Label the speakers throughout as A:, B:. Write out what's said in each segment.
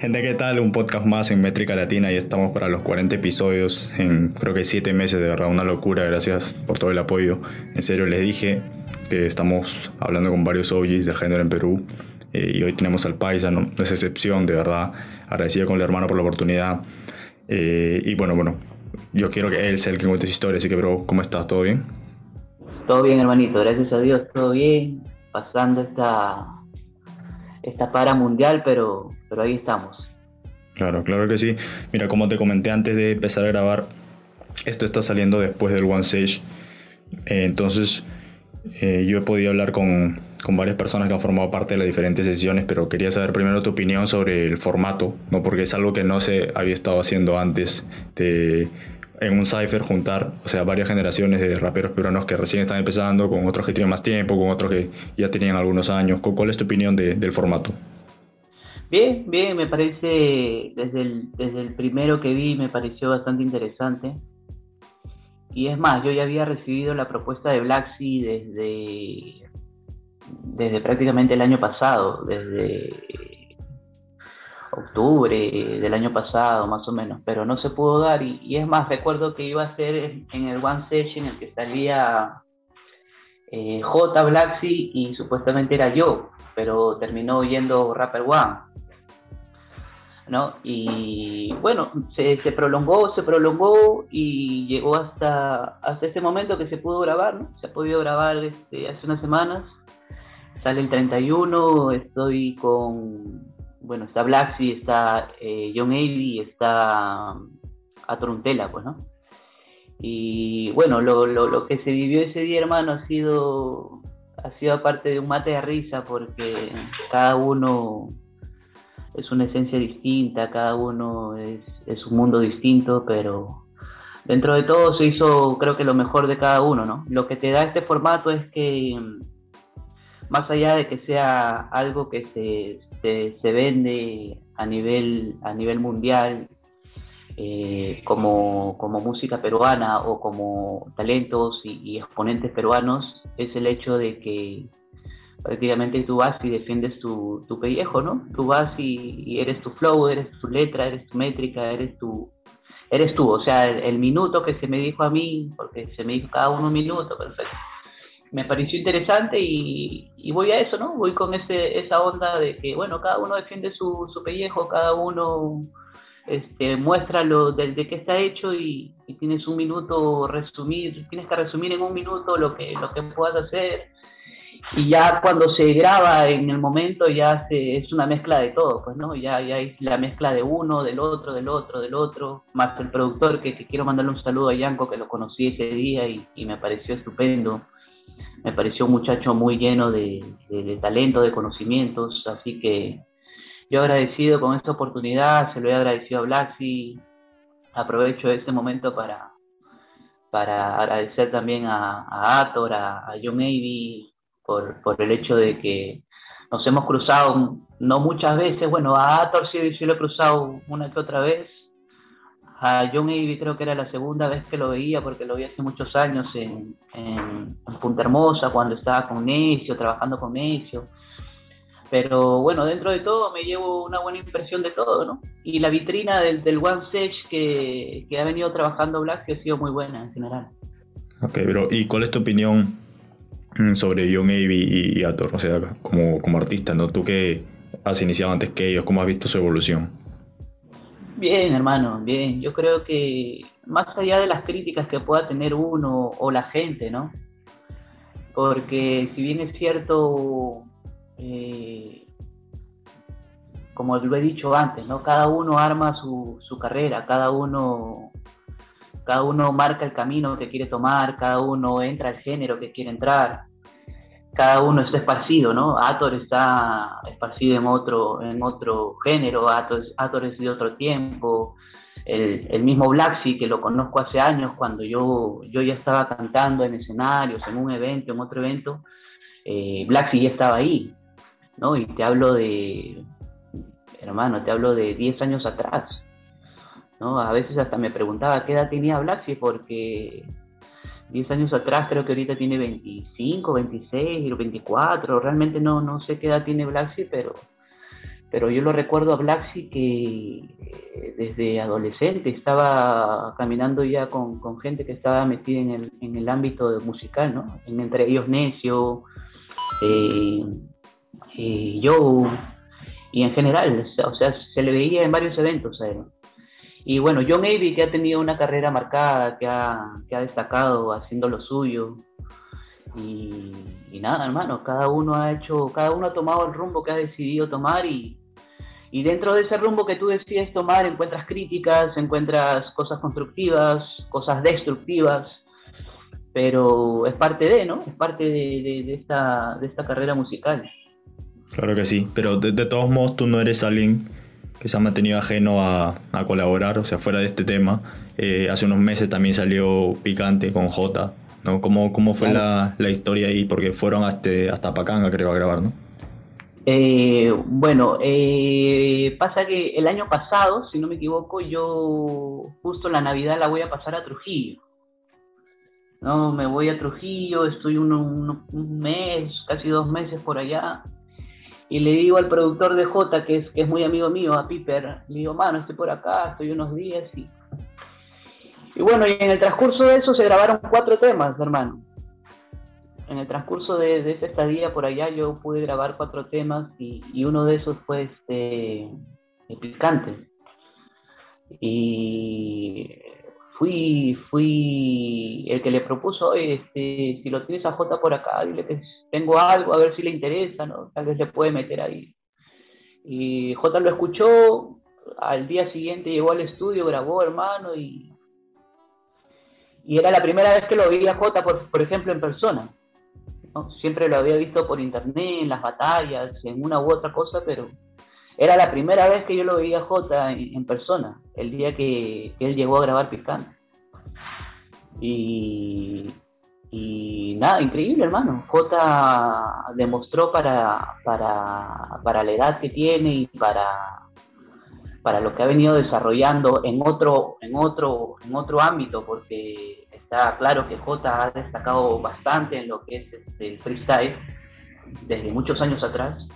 A: Gente, ¿qué tal? Un podcast más en Métrica Latina y estamos para los 40 episodios en creo que 7 meses, de verdad, una locura. Gracias por todo el apoyo. En serio, les dije que estamos hablando con varios OGs del género en Perú eh, y hoy tenemos al Paisa, no, es excepción, de verdad. Agradecido con el hermano por la oportunidad. Eh, y bueno, bueno, yo quiero que él sea el que cuente su historia, así que, bro, ¿cómo estás? ¿Todo bien?
B: Todo bien, hermanito, gracias a Dios, todo bien. Pasando esta, esta para mundial, pero pero ahí estamos.
A: Claro, claro que sí. Mira, como te comenté antes de empezar a grabar, esto está saliendo después del One Sage. Eh, entonces, eh, yo he podido hablar con, con, varias personas que han formado parte de las diferentes sesiones, pero quería saber primero tu opinión sobre el formato, ¿no? porque es algo que no se había estado haciendo antes de en un cipher juntar, o sea, varias generaciones de raperos peruanos que recién están empezando, con otros que tienen más tiempo, con otros que ya tenían algunos años. ¿Cuál es tu opinión de, del formato?
B: Bien, bien, me parece, desde el, desde el primero que vi me pareció bastante interesante. Y es más, yo ya había recibido la propuesta de Black desde, desde prácticamente el año pasado, desde octubre del año pasado más o menos, pero no se pudo dar. Y, es más, recuerdo que iba a ser en el One Session en el que salía eh, J Blacksy y supuestamente era yo, pero terminó yendo Rapper One. ¿no? Y bueno, se, prolongó, se prolongó y llegó hasta, hasta este momento que se pudo grabar, ¿no? Se ha podido grabar este, hace unas semanas. Sale el 31, estoy con, bueno, está Blacksy, está eh, John Ailey, está Atoruntela, pues, ¿no? Y bueno, lo, lo, lo, que se vivió ese día, hermano, ha sido, ha sido aparte de un mate de risa, porque cada uno es una esencia distinta, cada uno es, es, un mundo distinto, pero dentro de todo se hizo creo que lo mejor de cada uno, ¿no? Lo que te da este formato es que más allá de que sea algo que se, se, vende a nivel, a nivel mundial eh, como, como, música peruana o como talentos y, exponentes peruanos, es el hecho de que prácticamente tú vas y defiendes tu, tu pellejo, ¿no? Tú vas y, eres tu flow, eres tu letra, eres tu métrica, eres tu, eres tú. O sea, el, minuto que se me dijo a mí, porque se me dijo cada uno un minuto, perfecto. Me pareció interesante y, voy a eso, ¿no? Voy con ese, esa onda de que, bueno, cada uno defiende su, su pellejo, cada uno este, muestra lo de, de qué está hecho y, y, tienes un minuto resumir, tienes que resumir en un minuto lo que, lo que puedas hacer y ya cuando se graba en el momento ya se, es una mezcla de todo, pues, ¿no? Ya, ya es la mezcla de uno, del otro, del otro, del otro, más el productor, que, quiero mandarle un saludo a Yanko, que lo conocí ese día y, me pareció estupendo. Me pareció un muchacho muy lleno de, talento, de conocimientos, así que yo agradecido con esta oportunidad, se lo he agradecido a Blaxi, aprovecho este momento para, para agradecer también a, a Ator, a, a John Avey, por, el hecho de que nos hemos cruzado, no muchas veces, bueno, a Ator sí, lo he cruzado una que otra vez, a John Avey creo que era la segunda vez que lo veía, porque lo vi hace muchos años en, en, Punta Hermosa, cuando estaba con Necio, trabajando con Necio. Pero bueno, dentro de todo me llevo una buena impresión de todo, ¿no? Y la vitrina del, del One Sage que, que ha venido trabajando Black ha sido muy buena en general.
A: Ok, pero ¿y cuál es tu opinión Mm, sobre John Avey y, Ator, o sea, como, como artista, ¿no? Tú que has iniciado antes que ellos, ¿cómo has visto su evolución?
B: Bien, hermano, bien. Yo creo que más allá de las críticas que pueda tener uno o la gente, ¿no? Porque si bien es cierto, eh, como lo he dicho antes, ¿no? Cada uno arma su, su carrera, cada uno cada uno marca el camino que quiere tomar, cada uno entra al género que quiere entrar, cada uno está esparcido, ¿no? Ator está esparcido en otro, en otro género, Ator, Ator es de otro tiempo, el, el mismo Blacksy, que lo conozco hace años, cuando yo, yo ya estaba cantando en escenarios, en un evento, en otro evento, eh, Blacksy ya estaba ahí, ¿no? Y te hablo de, hermano, te hablo de 10 años atrás, ¿no? A veces hasta me preguntaba qué edad tenía Blacksy porque 10 años atrás creo que ahorita tiene 25, 26, 24, realmente no, no sé qué edad tiene Blacksy, pero, pero yo lo recuerdo a Blacksy que eh, desde adolescente estaba caminando ya con, con gente que estaba metida en el, en el, ámbito musical, ¿no? En, entre ellos Necio, eh, eh, Joe, y en general, o sea, se le veía en varios eventos a él. Y bueno, John Avey, que ha tenido una carrera marcada, que ha, que ha destacado haciendo lo suyo, y, y, nada, hermano, cada uno ha hecho, cada uno ha tomado el rumbo que ha decidido tomar y, y dentro de ese rumbo que tú decides tomar encuentras críticas, encuentras cosas constructivas, cosas destructivas, pero es parte de, ¿no? Es parte de, de, esta, de esta carrera musical.
A: Claro que sí, pero de, todos modos tú no eres alguien que se ha mantenido ajeno a, a colaborar, o sea, fuera de este tema. Eh, hace unos meses también salió Picante con J, ¿no? ¿Cómo, cómo fue la, la, historia ahí? Porque fueron hasta, hasta Pacanga, creo, a grabar, ¿no?
B: Eh, bueno, eh, pasa que el año pasado, si no me equivoco, yo justo la Navidad la voy a pasar a Trujillo. No, me voy a Trujillo, estoy un, mes, casi dos meses por allá, y le digo al productor de J, que es, que es muy amigo mío, a Piper, le digo, mano, estoy por acá, estoy unos días, y, y bueno, y en el transcurso de eso se grabaron cuatro temas, hermano. En el transcurso de, de, esa estadía por allá yo pude grabar cuatro temas y, uno de esos fue este picante. Y fui fui el que le propuso este si lo tienes a J por acá dile que tengo algo a ver si le interesa no tal vez le puede meter ahí. Y J lo escuchó al día siguiente llegó al estudio grabó hermano y y era la primera vez que lo veía J por, por ejemplo en persona Siempre lo había visto por internet, en las batallas, en una u otra cosa, pero era la primera vez que yo lo veía a Jota en, persona, el día que, él llegó a grabar Picante. Y, y nada, increíble, hermano. Jota demostró para, para, para la edad que tiene y para, para lo que ha venido desarrollando en otro, en otro, en otro ámbito, porque está claro que J ha destacado bastante en lo que es este, el freestyle desde muchos años atrás.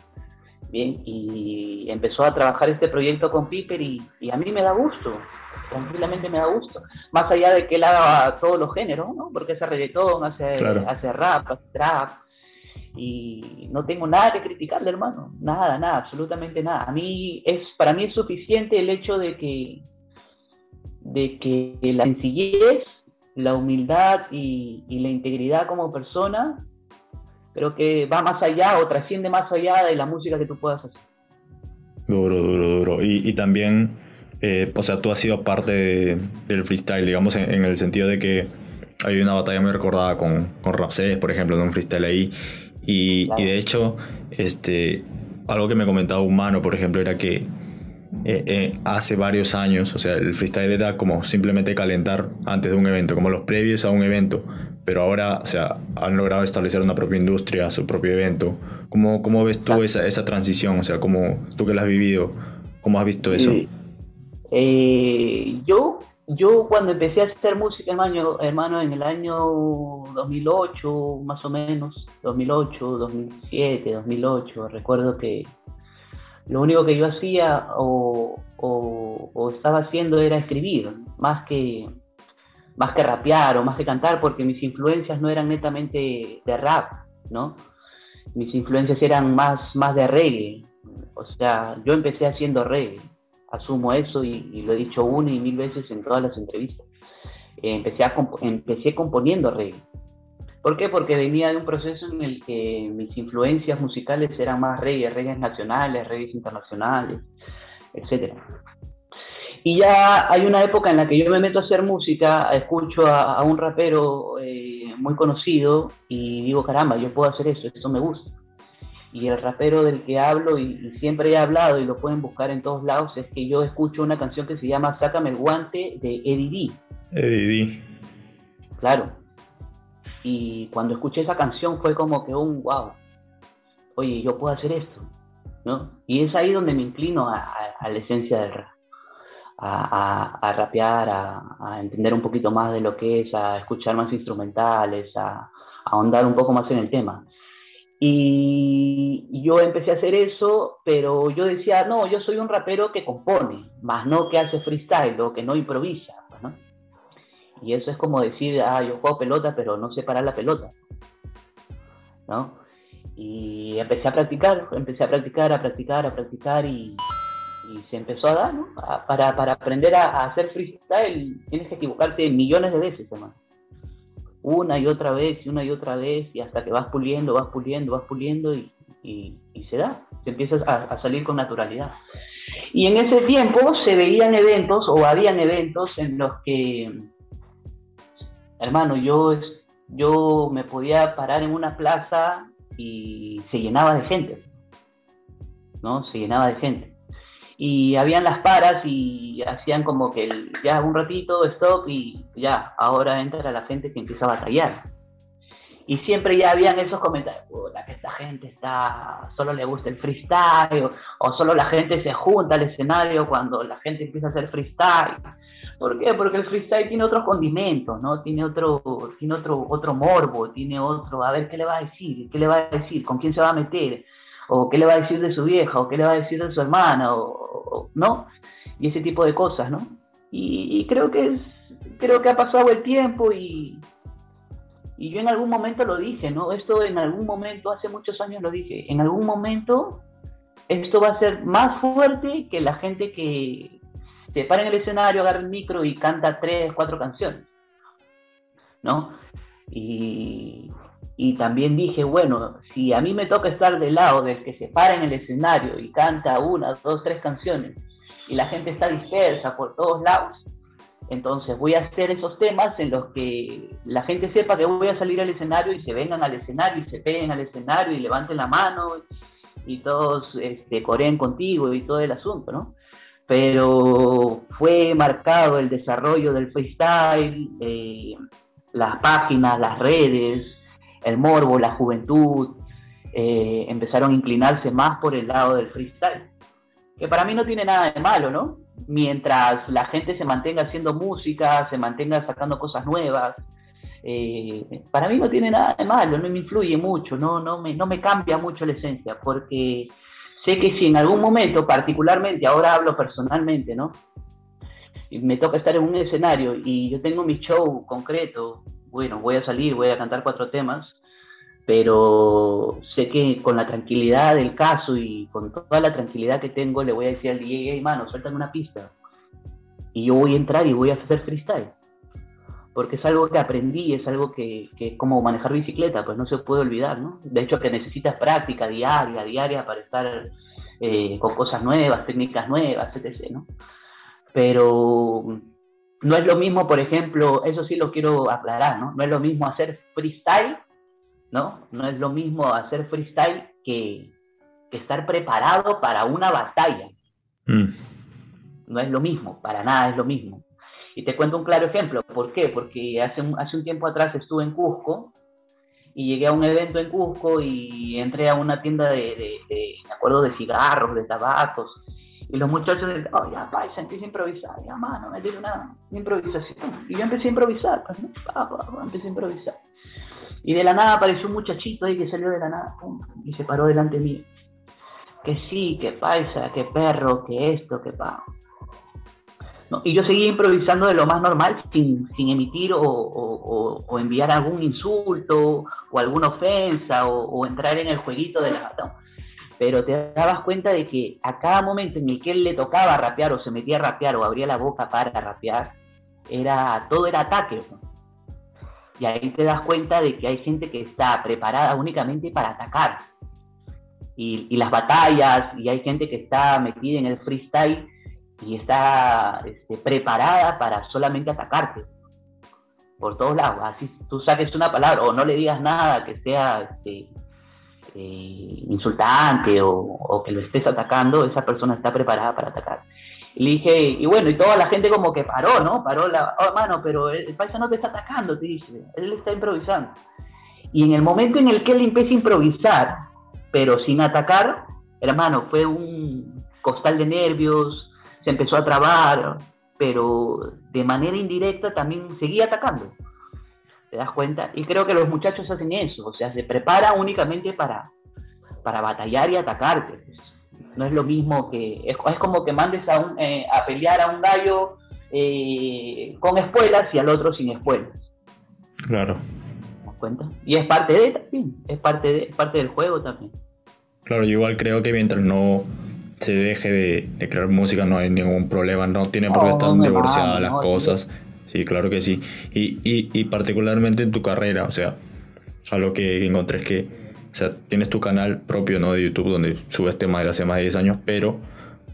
B: Bien, y empezó a trabajar este proyecto con Piper y, a mí me da gusto, tranquilamente me da gusto. Más allá de que él haga todos los géneros, ¿no? Porque hace reggaetón, hace, hace rap, hace trap, y no tengo nada que criticarle, hermano, nada, nada, absolutamente nada. A mí es, para mí es suficiente el hecho de que, de que la sencillez, la humildad y, la integridad como persona, pero que va más allá o trasciende más allá de la música que tú puedas hacer.
A: Duro, duro, duro. Y, también, eh, o sea, tú has sido parte del freestyle, digamos, en, el sentido de que hay una batalla muy recordada con, con Rapsés, por ejemplo, de un freestyle ahí, y, de hecho, este, algo que me comentaba Humano, por ejemplo, era que eh, eh, hace varios años, o sea, el freestyle era como simplemente calentar antes de un evento, como los previos a un evento, pero ahora, o sea, han logrado establecer una propia industria, su propio evento. ¿Cómo, cómo ves tú esa, transición? O sea, ¿cómo, tú que la has vivido, ¿cómo has visto eso?
B: Eh, yo yo cuando empecé a hacer música, hermano, hermano, en el año 2008, más o menos, 2008, 2007, 2008, recuerdo que lo único que yo hacía o, estaba haciendo era escribir, más que, más que rapear o más que cantar, porque mis influencias no eran netamente de rap, ¿no? Mis influencias eran más, más de reggae. O sea, yo empecé haciendo reggae asumo eso y, lo he dicho una y mil veces en todas las entrevistas. Eh, empecé, a empecé componiendo reggae. ¿Por qué? Porque venía de un proceso en el que mis influencias musicales eran más reggae, reggae nacionales, reggae internacionales, etc. Y ya hay una época en la que yo me meto a hacer música, escucho a, un rapero eh, muy conocido y digo, caramba, yo puedo hacer eso, esto me gusta y el rapero del que hablo y, siempre he hablado y lo pueden buscar en todos lados es que yo escucho una canción que se llama Sácame el guante de Eddie
A: D. Eddie D.
B: Claro. Y cuando escuché esa canción fue como que un wow. Oye, yo puedo hacer esto. ¿no? Y es ahí donde me inclino a, la esencia del rap. A, a, rapear, a, entender un poquito más de lo que es, a escuchar más instrumentales, a ahondar un poco más en el tema. Y yo empecé a hacer eso, pero yo decía, no, yo soy un rapero que compone, más no que hace freestyle o que no improvisa. Pues, ¿no? Y eso es como decir, ah, yo juego pelota, pero no sé parar la pelota. ¿No? Y empecé a practicar, empecé a practicar, a practicar, a practicar y, se empezó a dar, ¿no? para, aprender a, hacer freestyle tienes que equivocarte millones de veces, hermano una y otra vez y una y otra vez y hasta que vas puliendo, vas puliendo, vas puliendo y, se da, se empieza a, salir con naturalidad. Y en ese tiempo se veían eventos o habían eventos en los que, hermano, yo, yo me podía parar en una plaza y se llenaba de gente, ¿no? Se llenaba de gente y habían las paras y hacían como que ya un ratito, stop y ya, ahora entra la gente que empieza a batallar. Y siempre ya habían esos comentarios, puta, que esta gente está, solo le gusta el freestyle, o, solo la gente se junta al escenario cuando la gente empieza a hacer freestyle. ¿Por qué? Porque el freestyle tiene otros condimentos, ¿no? Tiene otro, tiene otro, otro morbo, tiene otro, a ver qué le va a decir, qué le va a decir, con quién se va a meter, o qué le va a decir de su vieja, o qué le va a decir de su hermana, o, ¿no? Y ese tipo de cosas, ¿no? Y, creo que es, creo que ha pasado el tiempo y, y yo en algún momento lo dije, ¿no? Esto en algún momento, hace muchos años lo dije, en algún momento esto va a ser más fuerte que la gente que se para en el escenario, agarra el micro y canta tres, cuatro canciones, ¿no? Y, y también dije, bueno, si a mí me toca estar del lado del que se para en el escenario y canta una, dos, tres canciones y la gente está dispersa por todos lados, entonces voy a hacer esos temas en los que la gente sepa que voy a salir al escenario y se vengan al escenario y se peguen al escenario y levanten la mano y todos este, coreen contigo y todo el asunto, ¿no? Pero fue marcado el desarrollo del freestyle, eh, las páginas, las redes, el morbo, la juventud, eh, empezaron a inclinarse más por el lado del freestyle. Que para mí no tiene nada de malo, ¿no? Mientras la gente se mantenga haciendo música, se mantenga sacando cosas nuevas, eh, para mí no tiene nada de malo, no me influye mucho, no, no, me, no me cambia mucho la esencia, porque sé que si en algún momento, particularmente, ahora hablo personalmente, ¿no? Me toca estar en un escenario y yo tengo mi show concreto, bueno, voy a salir, voy a cantar cuatro temas, pero sé que con la tranquilidad del caso y con toda la tranquilidad que tengo, le voy a decir al DJ, hey, mano, suéltame una pista. Y yo voy a entrar y voy a hacer freestyle. Porque es algo que aprendí, es algo que, que como manejar bicicleta, pues no se puede olvidar, ¿no? De hecho, que necesitas práctica diaria, diaria para estar eh, con cosas nuevas, técnicas nuevas, etc., ¿no? Pero no es lo mismo, por ejemplo, eso sí lo quiero aclarar, ¿no? No es lo mismo hacer freestyle, ¿no? No es lo mismo hacer freestyle que, estar preparado para una batalla. Mm. No es lo mismo, para nada es lo mismo. Y te cuento un claro ejemplo. ¿Por qué? Porque hace, hace un tiempo atrás estuve en Cusco y llegué a un evento en Cusco y entré a una tienda de, de, de me acuerdo, de cigarros, de tabacos y los muchachos decían, oh, ya, paisa, empieza a improvisar. Ya, mano, me dio una, improvisación. Y yo empecé a improvisar, pues, empecé a improvisar. Y de la nada apareció un muchachito ahí que salió de la nada, y se paró delante mío. Que sí, que paisa, que perro, que esto, que pa. No, y yo seguía improvisando de lo más normal, sin, sin emitir o, o, o, enviar algún insulto o alguna ofensa o, entrar en el jueguito de la pero te dabas cuenta de que a cada momento en el que él le tocaba rapear o se metía a rapear o abría la boca para rapear, era, todo era ataque. Y ahí te das cuenta de que hay gente que está preparada únicamente para atacar. Y, las batallas, y hay gente que está metida en el freestyle y está este, preparada para solamente atacarte. Por todos lados. Así tú saques una palabra o no le digas nada que sea este, eh, insultante o, que lo estés atacando, esa persona está preparada para atacar. Y le dije, y bueno, y toda la gente como que paró, ¿no? Paró la, oh, hermano, pero el, paisa no te está atacando, te dice, él está improvisando. Y en el momento en el que él empieza a improvisar, pero sin atacar, hermano, fue un costal de nervios, se empezó a trabar, pero de manera indirecta también seguía atacando ¿Te das cuenta? Y creo que los muchachos hacen eso, o sea, se preparan únicamente para, para batallar y atacarte. No es lo mismo que. Es, como que mandes a, un, eh, a pelear a un gallo eh, con espuelas y al otro sin espuelas.
A: Claro.
B: ¿Te das cuenta? Y es parte de también, es parte, de, parte del juego también.
A: Claro, yo igual creo que mientras no se deje de, crear música no hay ningún problema, no tiene por qué estar divorciadas las cosas. Sí, claro que sí. Y, y, y, particularmente en tu carrera, o sea, algo que encontré es que, o sea, tienes tu canal propio, ¿no? De YouTube donde subes temas de hace más de 10 años, pero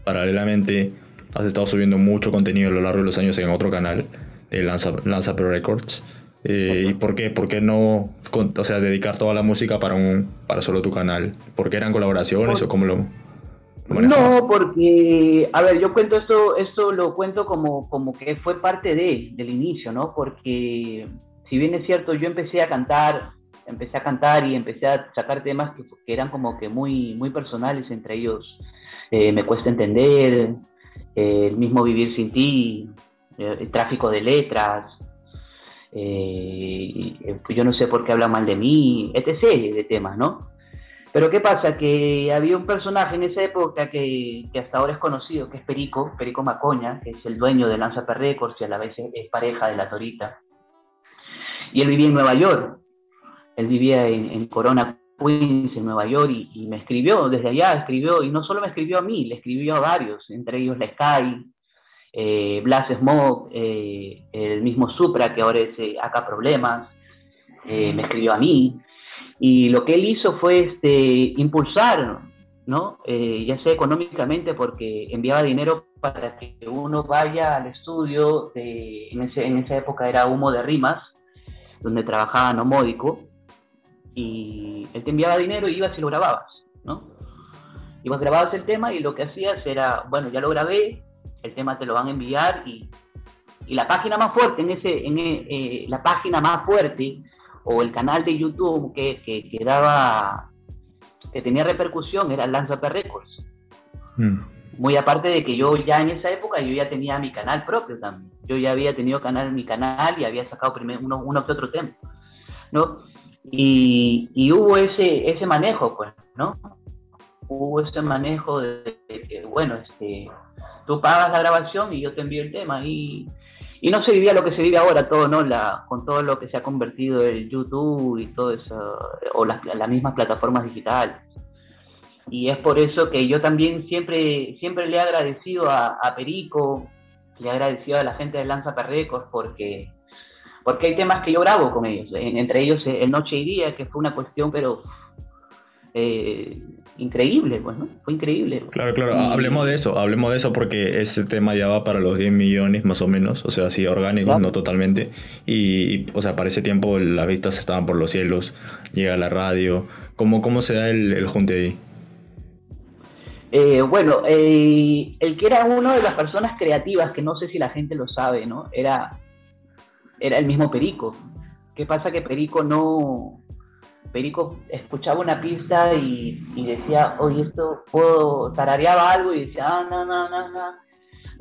A: paralelamente has estado subiendo mucho contenido a lo largo de los años en otro canal de Lanza, Lanza Records. Eh, ¿Y por qué? ¿Por qué no o sea, dedicar toda la música para, un, para solo tu canal? ¿Por qué eran colaboraciones o cómo lo,
B: no, porque, a ver, yo cuento esto, esto lo cuento como, como que fue parte de, del inicio, ¿no? Porque si bien es cierto, yo empecé a cantar, empecé a cantar y empecé a sacar temas que, eran como que muy, muy personales, entre ellos eh, Me Cuesta Entender, eh, El mismo Vivir Sin Ti, eh, el tráfico de letras, yo no sé por qué habla mal de mí, etc. de temas, ¿no? Pero ¿qué pasa? Que había un personaje en esa época que, hasta ahora es conocido, que es Perico, Perico Macoña, que es el dueño de Lanza Records y a la vez es pareja de la Torita. Y él vivía en Nueva York. Él vivía en, Corona Queens, en Nueva York, y, me escribió desde allá, escribió, y no solo me escribió a mí, le escribió a varios, entre ellos la Sky, eh, Blas Smoke, eh, el mismo Supra, que ahora es eh, Acá Problemas, eh, me escribió a mí. Y lo que él hizo fue este, impulsar, ¿no? Eh, ya sea económicamente, porque enviaba dinero para que uno vaya al estudio, de, en, en esa época era Humo de Rimas, donde trabajaba Nomódico, y él te enviaba dinero y ibas y lo grababas, ¿no? Ibas, grababas el tema y lo que hacías era, bueno, ya lo grabé, el tema te lo van a enviar y, y la página más fuerte, en ese, en eh, la página más fuerte o el canal de YouTube que, que, daba, que tenía repercusión era Lanza Records. Mm. Muy aparte de que yo ya en esa época yo ya tenía mi canal propio también. Yo ya había tenido canal mi canal y había sacado primero uno, uno que otro tema. ¿no? Y, y, hubo ese, ese manejo, pues, ¿no? Hubo ese manejo de, que, bueno, este, tú pagas la grabación y yo te envío el tema. Y, y no se vivía lo que se vive ahora, todo, ¿no? Con todo lo que se ha convertido el YouTube y todo eso, o las, mismas plataformas digitales. Y es por eso que yo también siempre, siempre le he agradecido a, Perico, le he agradecido a la gente de Lanza Perrecos, porque, porque hay temas que yo grabo con ellos, entre ellos El Noche y Día, que fue una cuestión, pero eh, increíble, pues, ¿no? Fue increíble.
A: Claro, claro, hablemos de eso, hablemos de eso porque ese tema ya va para los 10 millones más o menos, o sea, sí, orgánico, no totalmente. Y, o sea, para ese tiempo las vistas estaban por los cielos, llega la radio. ¿Cómo, cómo se da el, el junte ahí?
B: Eh, bueno, eh, el que era uno de las personas creativas, que no sé si la gente lo sabe, ¿no? Era, era el mismo Perico. ¿Qué pasa? Que Perico no, Perico escuchaba una pista y, decía, oye, esto puedo, tarareaba algo y decía, ah, no, no, no, no.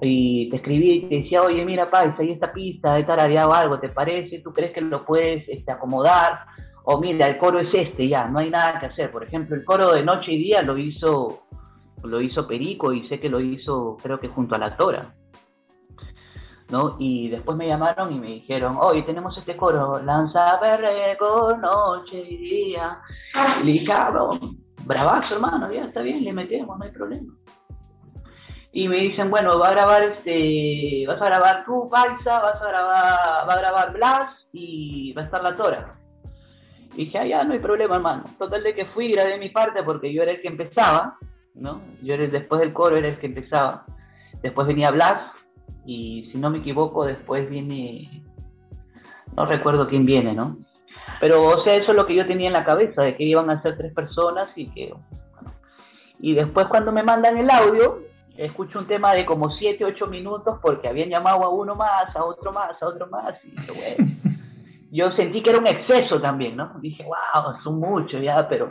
B: Y te escribía y te decía, oye, mira, Pais, ahí esta pista, he tarareado algo, ¿te parece? ¿Tú crees que lo puedes este, acomodar? O mira, el coro es este, ya, no hay nada que hacer. Por ejemplo, el coro de Noche y Día lo hizo, lo hizo Perico y sé que lo hizo, creo que junto a la Tora. ¿No? Y después me llamaron y me dijeron, hoy tenemos este coro, lanza con noche y día. Y le dije, cabrón, bravazo hermano, ya está bien, le metemos, no hay problema. Y me dicen, bueno, va a grabar este, vas a grabar tú, Paisa, vas a grabar, va a grabar Blas y va a estar la Tora. Y dije, ah, ya, no hay problema, hermano. Total de que fui grabé mi parte porque yo era el que empezaba, ¿no? Yo era, después del coro era el que empezaba. Después venía Blas, y si no me equivoco después viene, no recuerdo quién viene, ¿no? Pero, o sea, eso es lo que yo tenía en la cabeza, de que iban a ser tres personas y que... Y después cuando me mandan el audio, escucho un tema de como 7, 8 minutos porque habían llamado a uno más, a otro más, a otro más. Y bueno, yo sentí que era un exceso también, ¿no? Dije, wow, son muchos ya, pero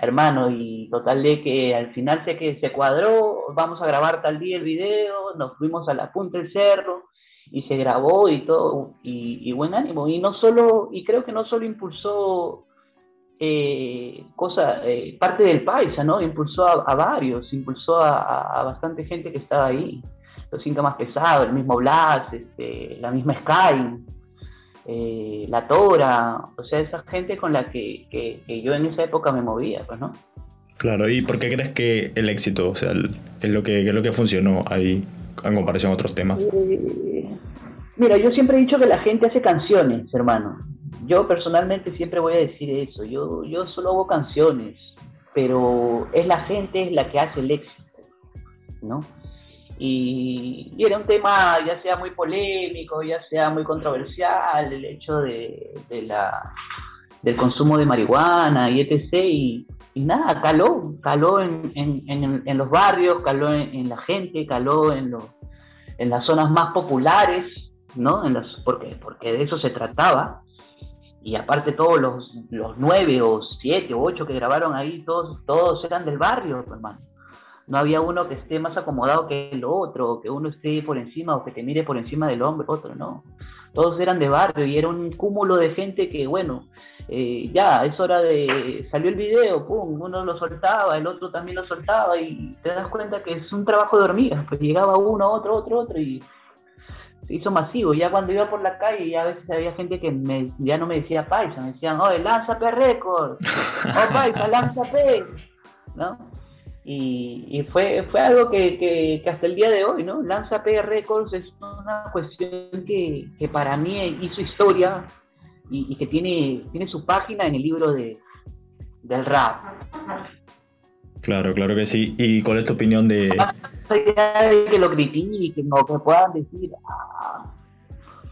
B: hermano, y total de que al final sé que se cuadró, vamos a grabar tal día el video, nos fuimos a la punta del cerro, y se grabó y todo, y, buen ánimo. Y no solo, y creo que no solo impulsó eh, cosa, eh, parte del paisa, ¿no? Impulsó a, varios, impulsó a, bastante gente que estaba ahí. Los cinco más pesados, el mismo Blas, este, la misma Sky, eh, la Tora, o sea, esa gente con la que, que, yo en esa época me movía, pues, ¿no?
A: Claro, ¿y por qué crees que el éxito, o sea, es lo que, es lo que funcionó ahí en comparación a otros temas?
B: Eh, mira, yo siempre he dicho que la gente hace canciones, hermano. Yo personalmente siempre voy a decir eso. Yo, yo solo hago canciones, pero es la gente la que hace el éxito, ¿no? Y, era un tema ya sea muy polémico, ya sea muy controversial, el hecho de, la, del consumo de marihuana y etc. Y, nada, caló, caló en, en, los barrios, caló en, la gente, caló en, en las zonas más populares, ¿no? En las, porque, porque de eso se trataba. Y aparte todos los, los nueve o siete o ocho que grabaron ahí, todos, todos eran del barrio, hermano no había uno que esté más acomodado que el otro, o que uno esté por encima o que te mire por encima del hombre, otro, no. Todos eran de barrio y era un cúmulo de gente que, bueno, eh, ya es hora de. salió el video, pum, uno lo soltaba, el otro también lo soltaba y te das cuenta que es un trabajo de hormigas, pues llegaba uno, otro, otro, otro y se hizo masivo. Ya cuando iba por la calle, ya a veces había gente que me, ya no me decía paisa, me decían, oye, lánzate récord, oh paisa, lánzate, ¿no? Y, fue, fue algo que, hasta el día de hoy, ¿no? Lanza P Records es una cuestión que, para mí hizo historia y, que tiene, tiene su página en el libro de, del rap.
A: Claro, claro que sí. ¿Y cuál es tu opinión de...?
B: que lo critiquen o que puedan decir... Ah".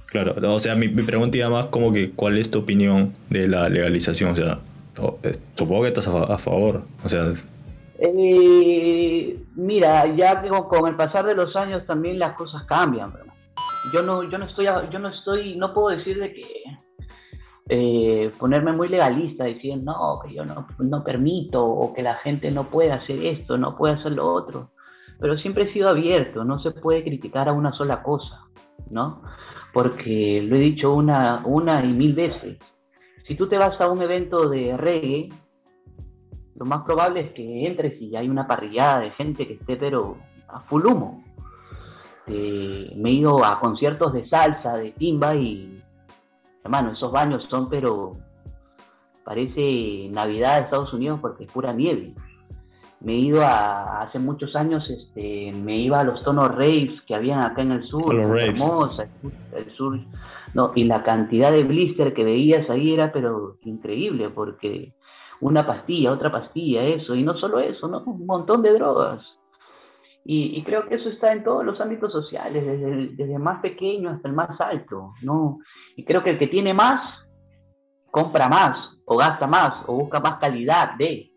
A: Claro, o sea, mi, mi pregunta iba más como que ¿cuál es tu opinión de la legalización? O sea, eh, supongo que estás a, a favor. O sea,
B: eh, mira, ya con, el pasar de los años también las cosas cambian. Yo no, yo no estoy, yo no estoy, no puedo decir de que eh, ponerme muy legalista, decir no, que yo no, no permito o que la gente no puede hacer esto, no puede hacer lo otro. Pero siempre he sido abierto, no se puede criticar a una sola cosa, ¿no? Porque lo he dicho una, una y mil veces. Si tú te vas a un evento de reggae, lo más probable es que entres y hay una parrillada de gente que esté pero a full humo. Eh, me he ido a conciertos de salsa, de timba y, hermano, esos baños son pero parece Navidad de Estados Unidos porque es pura nieve. Me he ido a, hace muchos años, este, me iba a los tonos raves que habían acá en el sur, hermosa, el sur, no, y la cantidad de blister que veías ahí era pero increíble porque una pastilla, otra pastilla, eso, y no solo eso, ¿no? un montón de drogas. Y, creo que eso está en todos los ámbitos sociales, desde el, desde más pequeño hasta el más alto, ¿no? Y creo que el que tiene más, compra más, o gasta más, o busca más calidad de.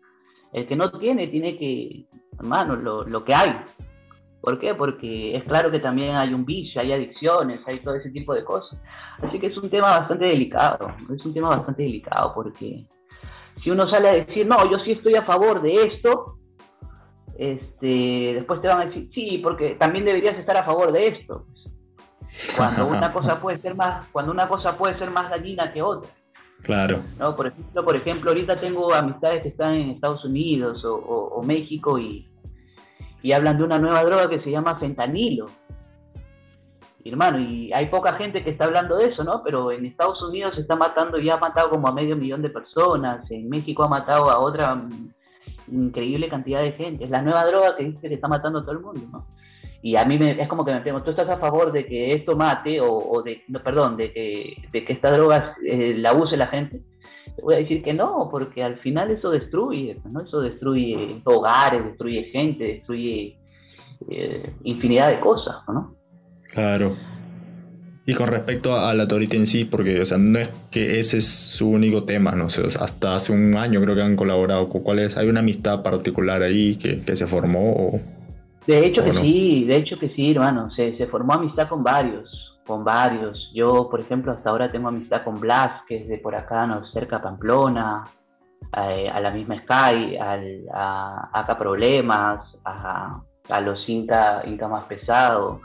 B: El que no tiene, tiene que, hermano, lo, lo que hay. ¿Por qué? Porque es claro que también hay un vicio, hay adicciones, hay todo ese tipo de cosas. Así que es un tema bastante delicado, es un tema bastante delicado porque si uno sale a decir, no, yo sí estoy a favor de esto, este, después te van a decir, sí, porque también deberías estar a favor de esto. Cuando una cosa puede ser más, cuando una cosa puede ser más dañina que otra.
A: Claro.
B: ¿no? Por ejemplo, por ejemplo, ahorita tengo amistades que están en Estados Unidos o, México y, y hablan de una nueva droga que se llama fentanilo hermano, y hay poca gente que está hablando de eso, ¿no? Pero en Estados Unidos se está matando, ya ha matado como a medio millón de personas, en México ha matado a otra increíble cantidad de gente. Es la nueva droga que dice que está matando a todo el mundo, ¿no? Y a mí me, es como que me pregunto, ¿tú estás a favor de que esto mate o, de, no, perdón, de que, de que esta droga eh, la use la gente? Te voy a decir que no, porque al final eso destruye, ¿no? Eso destruye hogares, destruye gente, destruye eh, infinidad de cosas, ¿no?
A: Claro. Y con respecto a, la Torita en sí, porque o sea, no es que ese es su único tema, ¿no? sé hasta hace un año creo que han colaborado. ¿Cuál es? ¿Hay una amistad particular ahí que, se formó?
B: de hecho que sí, de hecho que sí, hermano. Se, se formó amistad con varios, con varios. Yo, por ejemplo, hasta ahora tengo amistad con Blas, que es de por acá, ¿no? cerca Pamplona, eh, a, la misma Sky, al, a Acá Problemas, a, a los Inca, Inca más pesados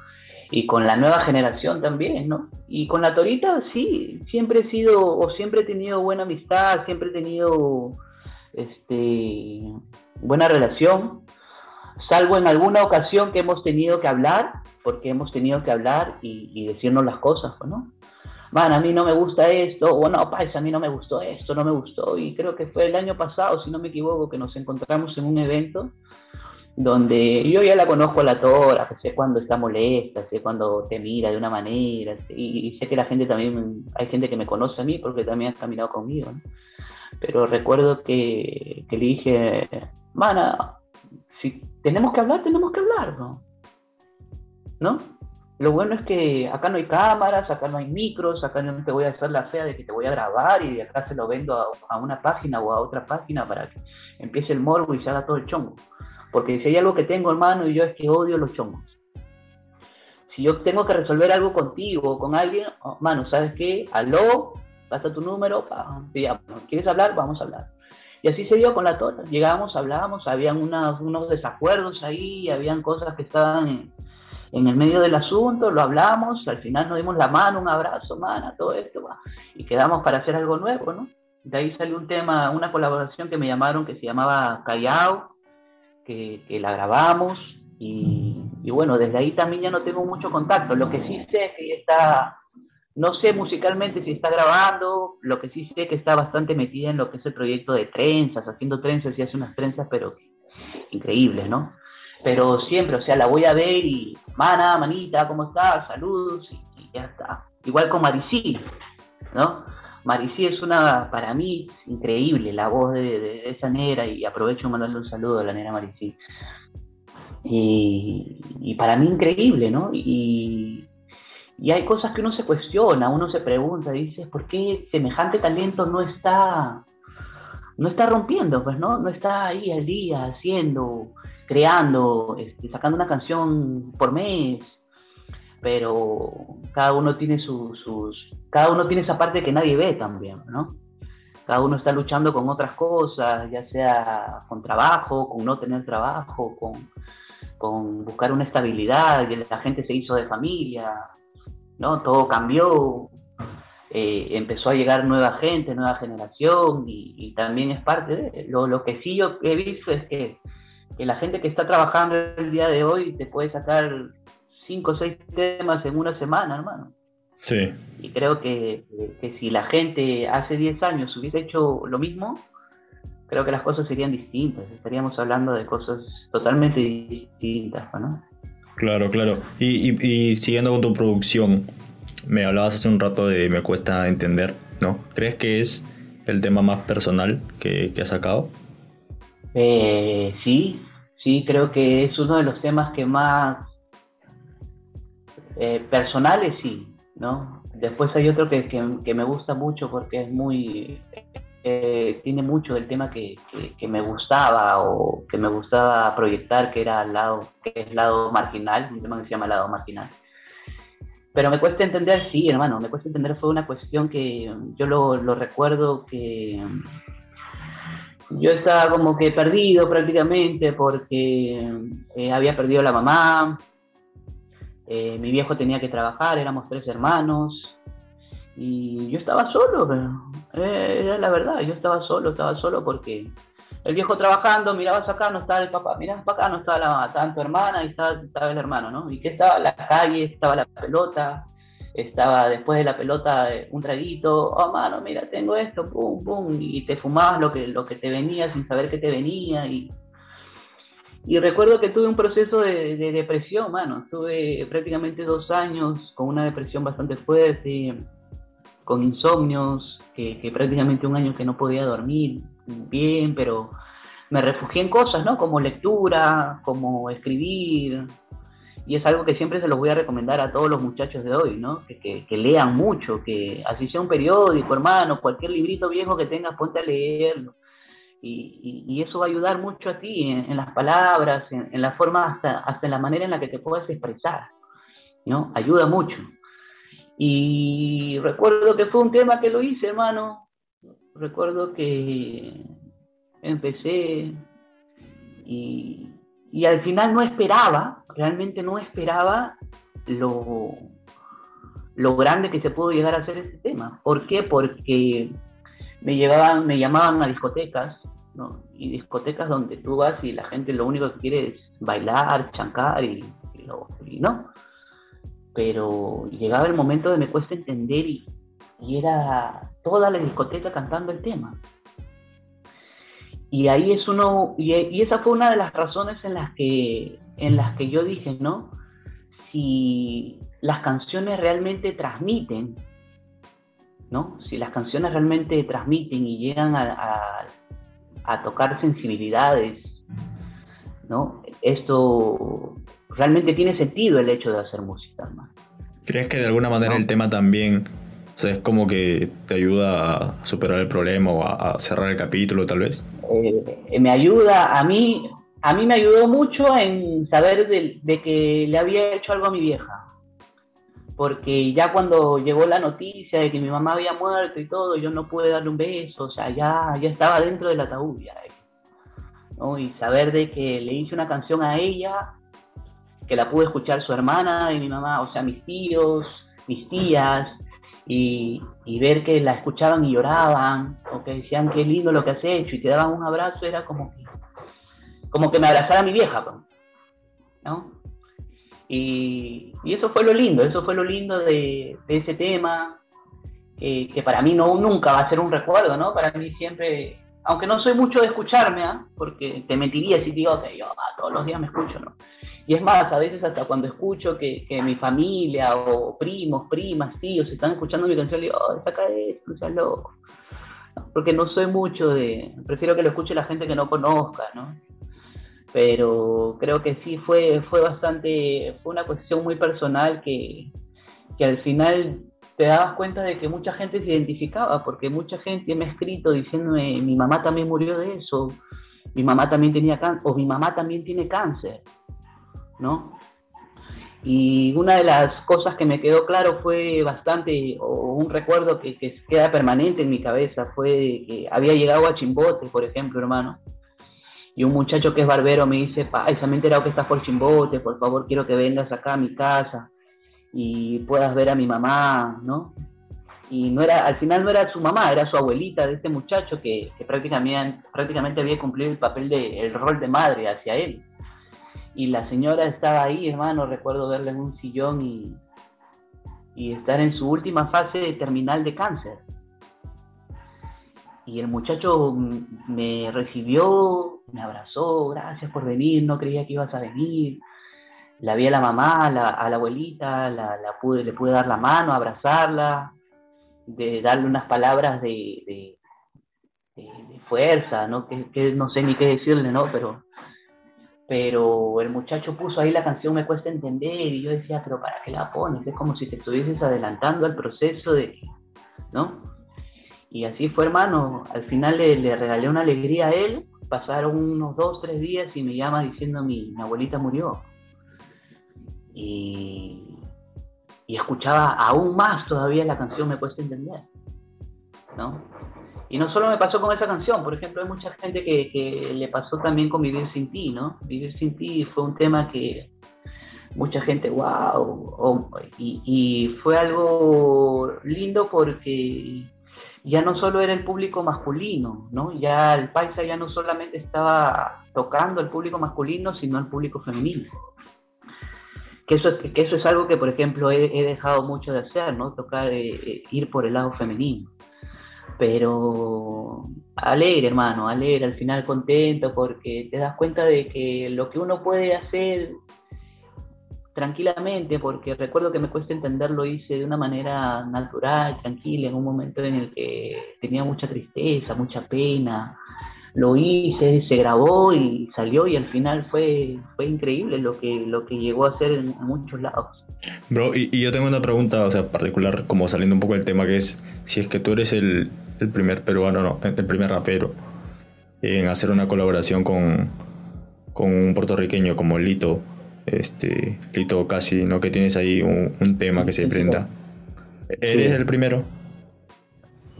B: y con la nueva generación también, ¿no? Y con la Torita sí, siempre he sido o siempre he tenido buena amistad, siempre he tenido este buena relación, salvo en alguna ocasión que hemos tenido que hablar, porque hemos tenido que hablar y, decirnos las cosas, pues, ¿no? Man, a mí no me gusta esto, o no, paisa, a mí no me gustó esto, no me gustó, y creo que fue el año pasado, si no me equivoco, que nos encontramos en un evento donde yo ya la conozco a la Tora, sé cuando está molesta, sé cuando te mira de una manera, y, sé que la gente también, hay gente que me conoce a mí porque también ha caminado conmigo, pero recuerdo que, le dije, mana, si tenemos que hablar, tenemos que hablar, ¿no? ¿No? Lo bueno es que acá no hay cámaras, acá no hay micros, acá no te voy a hacer la fea de que te voy a grabar y de acá se lo vendo a, a una página o a otra página para que empiece el morbo y se haga todo el chongo. Porque si hay algo que tengo, hermano, y yo es que odio los chongos. Si yo tengo que resolver algo contigo o con alguien, oh, mano, ¿sabes qué? Aló, pasa tu número, ¿quieres hablar? Vamos a hablar. Y así se dio con la tota. Llegábamos, hablábamos, habían unos desacuerdos ahí, habían cosas que estaban en, el medio del asunto, lo hablamos, al final nos dimos la mano, un abrazo, mana, todo esto, y quedamos para hacer algo nuevo, ¿no? De ahí salió un tema, una colaboración que me llamaron que se llamaba Callao, que, la grabamos y, bueno, desde ahí también ya no tengo mucho contacto. Lo que sí sé es que está, no sé musicalmente si está grabando, lo que sí sé es que está bastante metida en lo que es el proyecto de trenzas, haciendo trenzas y hace unas trenzas, pero increíbles, ¿no? Pero siempre, o sea, la voy a ver y, mana, manita, ¿cómo estás? Saludos y, ya está. Igual con Maricí, ¿no? Maricí es una, para mí, increíble la voz de, esa negra y aprovecho mandarle un saludo a la negra Maricí. Y, para mí increíble, ¿no? Y, hay cosas que uno se cuestiona, uno se pregunta, dice, ¿por qué semejante talento no está, no está rompiendo? Pues no, no está ahí al día haciendo, creando, este, sacando una canción por mes, pero cada uno tiene sus, cada uno tiene esa parte que nadie ve también, ¿no? Cada uno está luchando con otras cosas, ya sea con trabajo, con no tener trabajo, con, con buscar una estabilidad, y la gente se hizo de familia, ¿no? Todo cambió, eh, empezó a llegar nueva gente, nueva generación, y, también es parte de lo, lo que sí yo he visto es que, que la gente que está trabajando el día de hoy te puede sacar cinco o seis temas en una semana, hermano.
A: Sí.
B: Y creo que, si la gente hace 10 años hubiese hecho lo mismo, creo que las cosas serían distintas. Estaríamos hablando de cosas totalmente distintas, ¿no?
A: Claro, claro. Y, siguiendo con tu producción, me hablabas hace un rato de Me cuesta entender, ¿no? ¿Crees que es el tema más personal que, que has sacado?
B: Eh, sí, sí, creo que es uno de los temas que más eh, personales sí, ¿no? Después hay otro que, que, me gusta mucho porque es muy, eh, tiene mucho del tema que, que, me gustaba o que me gustaba proyectar, que era el lado, que es lado marginal, un tema que se llama lado marginal. Pero me cuesta entender, sí, hermano, me cuesta entender, fue una cuestión que yo lo, lo recuerdo que yo estaba como que perdido prácticamente porque eh, había perdido la mamá, eh, mi viejo tenía que trabajar, éramos tres hermanos y yo estaba solo, eh, era la verdad, yo estaba solo, estaba solo porque el viejo trabajando, mirabas acá, no estaba el papá, mirabas para acá, no estaba la estaba tu hermana y estaba, estaba, el hermano, ¿no? Y que estaba la calle, estaba la pelota, estaba después de la pelota eh, un traguito, oh mano, mira, tengo esto, pum, pum, y te fumabas lo que, lo que te venía sin saber que te venía y y recuerdo que tuve un proceso de, depresión, mano. Estuve prácticamente dos años con una depresión bastante fuerte, con insomnios, que, prácticamente un año que no podía dormir bien, pero me refugié en cosas, ¿no? Como lectura, como escribir. Y es algo que siempre se los voy a recomendar a todos los muchachos de hoy, ¿no? Que, que lean mucho, que así sea un periódico, hermano, cualquier librito viejo que tengas, ponte a leerlo y, eso va a ayudar mucho a ti en, las palabras, en, la forma, hasta, hasta en la manera en la que te puedes expresar, ¿no? Ayuda mucho. Y recuerdo que fue un tema que lo hice, hermano. Recuerdo que empecé y, y al final no esperaba, realmente no esperaba lo, lo grande que se pudo llegar a hacer este tema. ¿Por qué? Porque me llevaban, me llamaban a discotecas. Y discotecas donde tú vas y la gente lo único que quiere es bailar, chancar y, no. Pero llegaba el momento de me cuesta entender y, y era toda la discoteca cantando el tema. Y ahí es uno, y, y, esa fue una de las razones en las que, en las que yo dije, ¿no? Si las canciones realmente transmiten, ¿no? Si las canciones realmente transmiten y llegan a, tocar sensibilidades, ¿no? Esto realmente tiene sentido el hecho de hacer música,
A: ¿Crees que de alguna manera el tema también, o sea, es como que te ayuda a superar el problema o a, cerrar el capítulo, tal vez?
B: Eh, me ayuda, a mí, a mí me ayudó mucho en saber de, que le había hecho algo a mi vieja. Porque ya cuando llegó la noticia de que mi mamá había muerto y todo, yo no pude darle un beso, o sea, ya, ya estaba dentro del ataúd. Ya, ¿no? Y saber de que le hice una canción a ella, que la pude escuchar su hermana y mi mamá, o sea, mis tíos, mis tías, y, ver que la escuchaban y lloraban, o que decían qué lindo lo que has hecho y te daban un abrazo, era como que, como que me abrazara mi vieja, pues, ¿no? Y, eso fue lo lindo, eso fue lo lindo de, ese tema, que para mí no nunca va a ser un recuerdo, ¿no? Para mí siempre, aunque no soy mucho de escucharme, ¿ah? porque te mentiría si digo que yo ah, todos los días me escucho, ¿no? Y es más, a veces hasta cuando escucho que, mi familia o primos, primas, tíos están escuchando mi canción, digo, oh, saca esto, no seas loco. porque no soy mucho de, prefiero que lo escuche la gente que no conozca, ¿no? Pero creo que sí fue, fue bastante, fue una cuestión muy personal que, que al final te dabas cuenta de que mucha gente se identificaba, porque mucha gente me ha escrito diciéndome, mi mamá también murió de eso, mi mamá también tenía cáncer, o mi mamá también tiene cáncer. ¿no? Y una de las cosas que me quedó claro fue bastante, o un recuerdo que, queda permanente en mi cabeza, fue que había llegado a Chimbote, por ejemplo, hermano, y un muchacho que es barbero me dice, pa, se me enterado que estás por Chimbote, por favor quiero que vengas acá a mi casa y puedas ver a mi mamá, ¿no? Y no era, al final no era su mamá, era su abuelita de este muchacho que, prácticamente, prácticamente había cumplido el papel de, el rol de madre hacia él y la señora estaba ahí, hermano, recuerdo verla en un sillón y, y estar en su última fase terminal de cáncer. Y el muchacho me recibió, me abrazó, gracias por venir, no creía que ibas a venir. La vi a la mamá, a la, abuelita, la, pude, le pude dar la mano, abrazarla, de darle unas palabras de, de, fuerza, ¿no? Que, que, no sé ni qué decirle, ¿no? Pero pero el muchacho puso ahí la canción Me cuesta entender y yo decía, pero ¿para qué la pones? Es como si te estuvieses adelantando al proceso de, ¿no? Y así fue, hermano. Al final le, regalé una alegría a él. Pasaron unos dos, tres días y me llama diciendo mi, mi abuelita murió. Y, y escuchaba aún más todavía la canción Me cuesta entender, ¿no? Y no solo me pasó con esa canción, por ejemplo, hay mucha gente que, le pasó también con Vivir sin ti, ¿no? Vivir sin ti fue un tema que mucha gente, wow, y, y, fue algo lindo porque ya no solo era el público masculino, ¿no? Ya el paisa ya no solamente estaba tocando al público masculino, sino al público femenino. Que eso, que eso es algo que, por ejemplo, he, dejado mucho de hacer, ¿no? Tocar, eh, eh, ir por el lado femenino pero alegre, hermano, alegre, al final contento porque te das cuenta de que lo que uno puede hacer tranquilamente, porque recuerdo que me cuesta entenderlo, hice de una manera natural, tranquila, en un momento en el que tenía mucha tristeza, mucha pena, lo hice, se grabó y salió y al final fue, fue increíble lo que, lo que llegó a ser en, muchos lados.
A: Bro, y, y, yo tengo una pregunta, o sea, particular, como saliendo un poco del tema, que es si es que tú eres el, el primer peruano, no, el primer rapero en hacer una colaboración con, con un puertorriqueño como Lito, este, Lito casi, ¿no? Que tienes ahí un, tema que se prenda. ¿Eres el primero?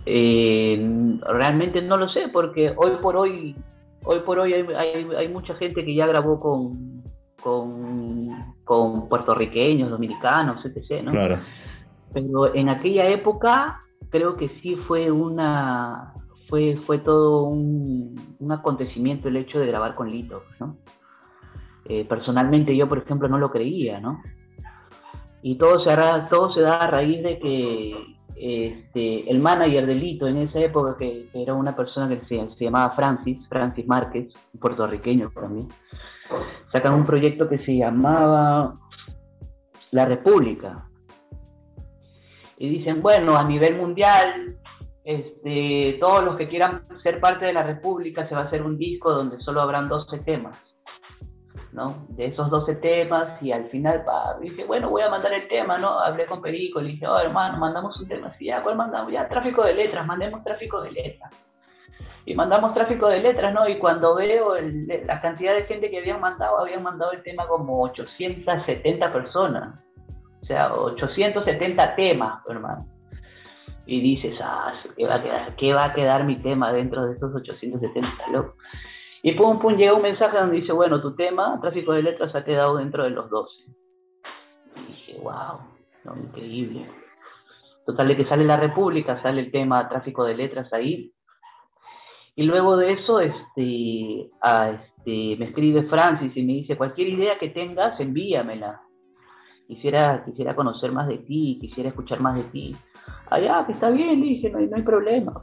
B: Eh, realmente no lo sé, porque hoy por hoy hoy por hoy hay, mucha gente que ya grabó con, con, puertorriqueños, dominicanos, etc. ¿no? Claro. Pero en aquella época creo que sí fue una fue, fue todo un, acontecimiento el hecho de grabar con Lito, ¿no? Eh, personalmente yo, por ejemplo, no lo creía, ¿no? Y todo se, todo se da a raíz de que este, el manager de Lito en esa época, que, era una persona que se, llamaba Francis, Francis Márquez, puertorriqueño también, sacan un proyecto que se llamaba La República. Y dicen, bueno, a nivel mundial, este, todos los que quieran ser parte de la República se va a hacer un disco donde solo habrán 12 temas. De esos 12 temas y al final dije, bueno, voy a mandar el tema, ¿no? Hablé con Perico, le dije, oh, hermano, mandamos un tema, sí, ya, ¿cuál mandamos? Ya, tráfico de letras, mandemos tráfico de letras. Y mandamos tráfico de letras, ¿no? Y cuando veo la cantidad de gente que habían mandado, habían mandado el tema como 870 personas. O sea, 870 temas, hermano. Y dices, ah, ¿qué va a quedar, qué va a quedar mi tema dentro de esos 870, loco? Y pum, pum, llega un mensaje donde dice, bueno, tu tema, tráfico de letras, ha quedado dentro de los 12. Y dije, wow, increíble. Total, de que sale la República, sale el tema tráfico de letras ahí. Y luego de eso, este, este, me escribe Francis y me dice, cualquier idea que tengas, envíamela. Quisiera, quisiera conocer más de ti, quisiera escuchar más de ti. Allá, ah, que está bien, dije, no hay, no hay problema.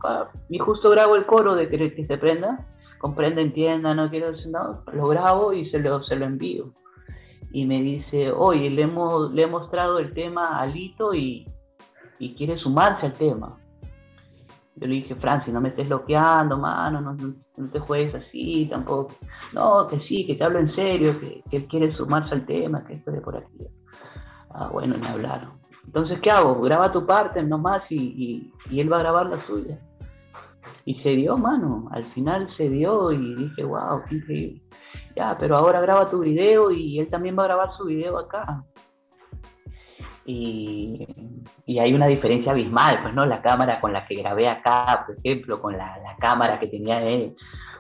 B: Y justo grabo el coro de que, que se prenda comprende, entienda, no quiero decir, no, lo grabo y se lo, se lo envío. Y me dice, oye, le, hemos, le he mostrado el tema a Lito y, y quiere sumarse al tema. Yo le dije, Francis, no me estés bloqueando, mano, no, no, te juegues así, tampoco. No, que sí, que te hablo en serio, que, que él quiere sumarse al tema, que esto de por aquí. Ah, bueno, me hablaron. Entonces, ¿qué hago? Graba tu parte nomás y, y, y él va a grabar la suya. Y se dio, mano, al final se dio y dije, wow, qué increíble. Ya, pero ahora graba tu video y él también va a grabar su video acá. Y, hay una diferencia abismal, pues, ¿no? La cámara con la que grabé acá, por ejemplo, con la, cámara que tenía él,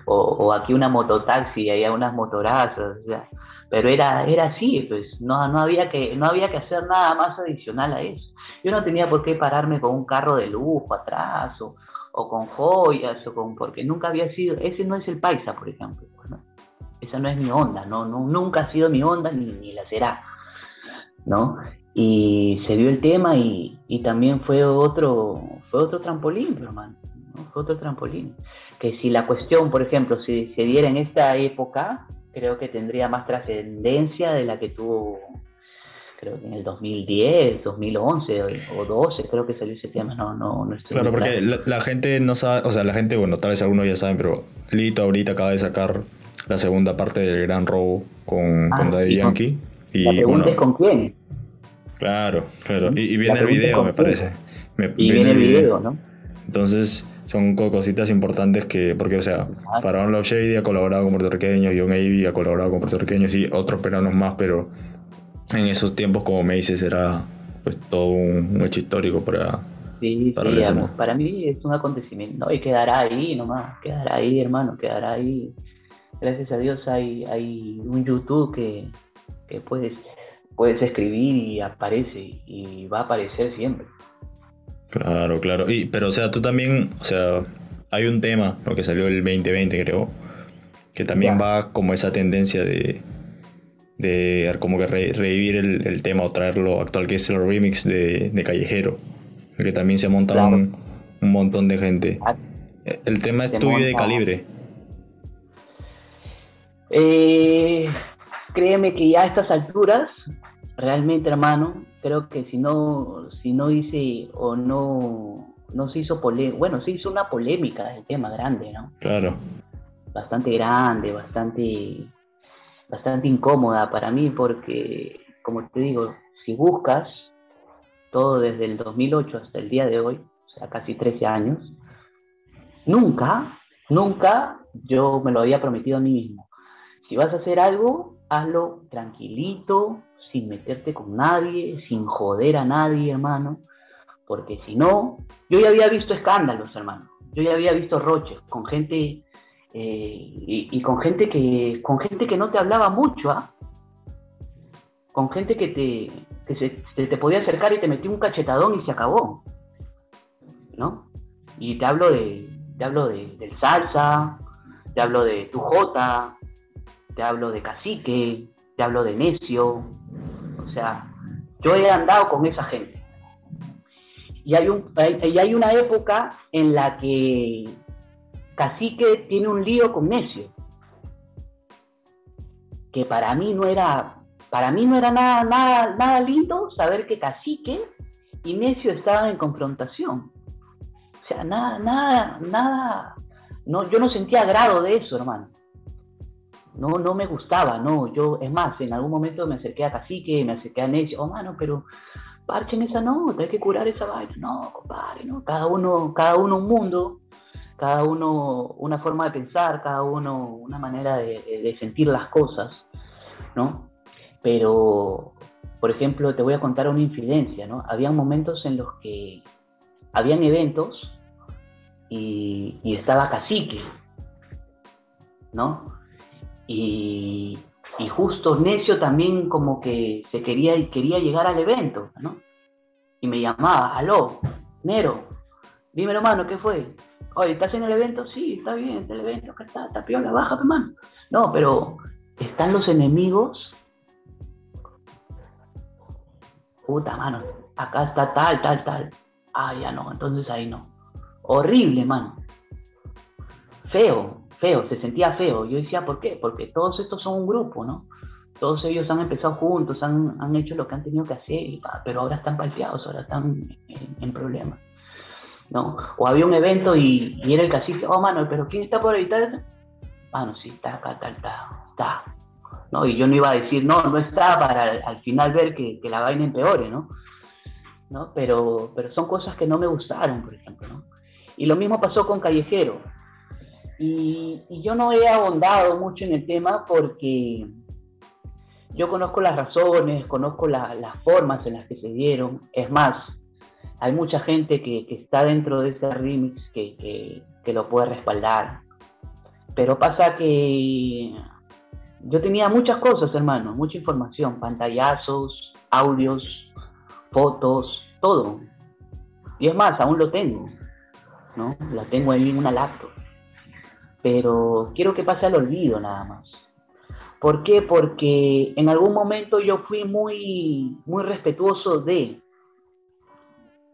B: o, aquí una mototaxi, hay unas motorazas, pero era, era así, pues, no, no, había que, no había que hacer nada más adicional a eso. Yo no tenía por qué pararme con un carro de lujo atrás, o, o con joyas, o con, porque nunca había sido, ese no es el paisa, por ejemplo, pues, esa no es mi onda, no, nunca ha sido mi onda ni, ni la será, ¿no? Y se dio el tema y, y también fue otro, fue otro trampolín, hermano, fue otro trampolín. Que si la cuestión, por ejemplo, si se diera en esta época, creo que tendría más trascendencia de la que tuvo creo que en el 2010, 2011 o 12, creo que salió ese tema, no, no, no
A: estoy Claro, porque la, gente no sabe, o sea, la gente, bueno, tal vez algunos ya saben, pero Lito ahorita acaba de sacar la segunda parte del Gran Robo con, ah, con Daddy Yankee.
B: Y, la pregunta es con quién.
A: Claro, claro. Y, viene el video, me parece.
B: y viene, el video, ¿no?
A: Entonces, son cositas importantes que, porque, o sea, Faraón Love Shady ha colaborado con puertorriqueños, John Avey ha colaborado con puertorriqueños y otros peruanos más, pero en esos tiempos, como me dices, era pues todo un, hecho histórico para,
B: sí, para, sí, para mí es un acontecimiento, ¿no? y quedará ahí nomás, quedará ahí, hermano, quedará ahí. Gracias a Dios hay, hay un YouTube que, que puedes, puedes escribir y aparece y va a aparecer siempre.
A: Claro, claro. Y, pero, o sea, tú también, o sea, hay un tema, lo que salió el 2020, creo, que también va como esa tendencia de, de como que revivir el, tema o traerlo actual, que es el remix de, de Callejero, que también se ha montado un, montón de gente. Ah. El tema es tuyo de calibre.
B: Eh, créeme que ya a estas alturas, realmente hermano, creo que si no, si no hice o no, no se hizo polémica, bueno, se hizo una polémica del tema grande, ¿no?
A: Claro.
B: Bastante grande, bastante bastante incómoda para mí porque, como te digo, si buscas todo desde el 2008 hasta el día de hoy, o sea, casi 13 años, nunca, nunca yo me lo había prometido a mí mismo. Si vas a hacer algo, hazlo tranquilito, sin meterte con nadie, sin joder a nadie, hermano, porque si no, yo ya había visto escándalos, hermano, yo ya había visto roches con gente Y, con gente que con gente que no te hablaba mucho, ¿ah? con gente que te que se, te podía acercar y te metía un cachetadón y se acabó, ¿no? Y te hablo de te hablo de, del salsa, te hablo de tu jota, te hablo de cacique, te hablo de necio, o sea, yo he andado con esa gente. Y hay, un, y hay una época en la que Cacique tiene un lío con Necio. Que para mí no era, para mí no era nada, nada, nada lindo saber que Cacique y Necio estaban en confrontación. O sea, nada, nada, nada. No, yo no sentía grado de eso, hermano. No, no me gustaba, no. Yo, es más, en algún momento me acerqué a Cacique, me acerqué a Necio. Oh, mano, pero parchen esa nota, hay que curar esa vaina. No, compadre, no. Cada uno, cada uno un mundo cada uno una forma de pensar, cada uno una manera de, sentir las cosas, ¿no? Pero, por ejemplo, te voy a contar una infidencia, ¿no? Habían momentos en los que habían eventos y, estaba cacique, ¿no? Y, y, justo Necio también como que se quería, quería llegar al evento, ¿no? Y me llamaba, aló, Nero, dímelo, hermano, ¿qué fue? Oye, ¿estás en el evento? Sí, está bien, está el evento, acá está, está piola, baja, hermano. No, pero están los enemigos. Puta, mano, acá está tal, tal, tal. Ah, ya no, entonces ahí no. Horrible, mano. Feo, feo, se sentía feo. Yo decía, ¿por qué? Porque todos estos son un grupo, ¿no? Todos ellos han empezado juntos, han, han hecho lo que han tenido que hacer, pero ahora están palpeados, ahora están en problemas. O había un evento y, era el cacique, oh, mano, pero ¿quién está por ahí? Mano, sí, está acá, está, está, está. ¿no? Y yo no iba a decir, no, no está para al, final ver que, la vaina empeore, ¿no? ¿no? Pero, pero son cosas que no me gustaron, por ejemplo, ¿no? Y lo mismo pasó con Callejero. Y, yo no he ahondado mucho en el tema porque yo conozco las razones, conozco las formas en las que se dieron. Es más, hay mucha gente que, está dentro de ese remix que, lo puede respaldar. Pero pasa que yo tenía muchas cosas, hermano, mucha información, pantallazos, audios, fotos, todo. Y es más, aún lo tengo, ¿no? La tengo ahí en una laptop. Pero quiero que pase al olvido nada más. ¿Por qué? Porque en algún momento yo fui muy, muy respetuoso de,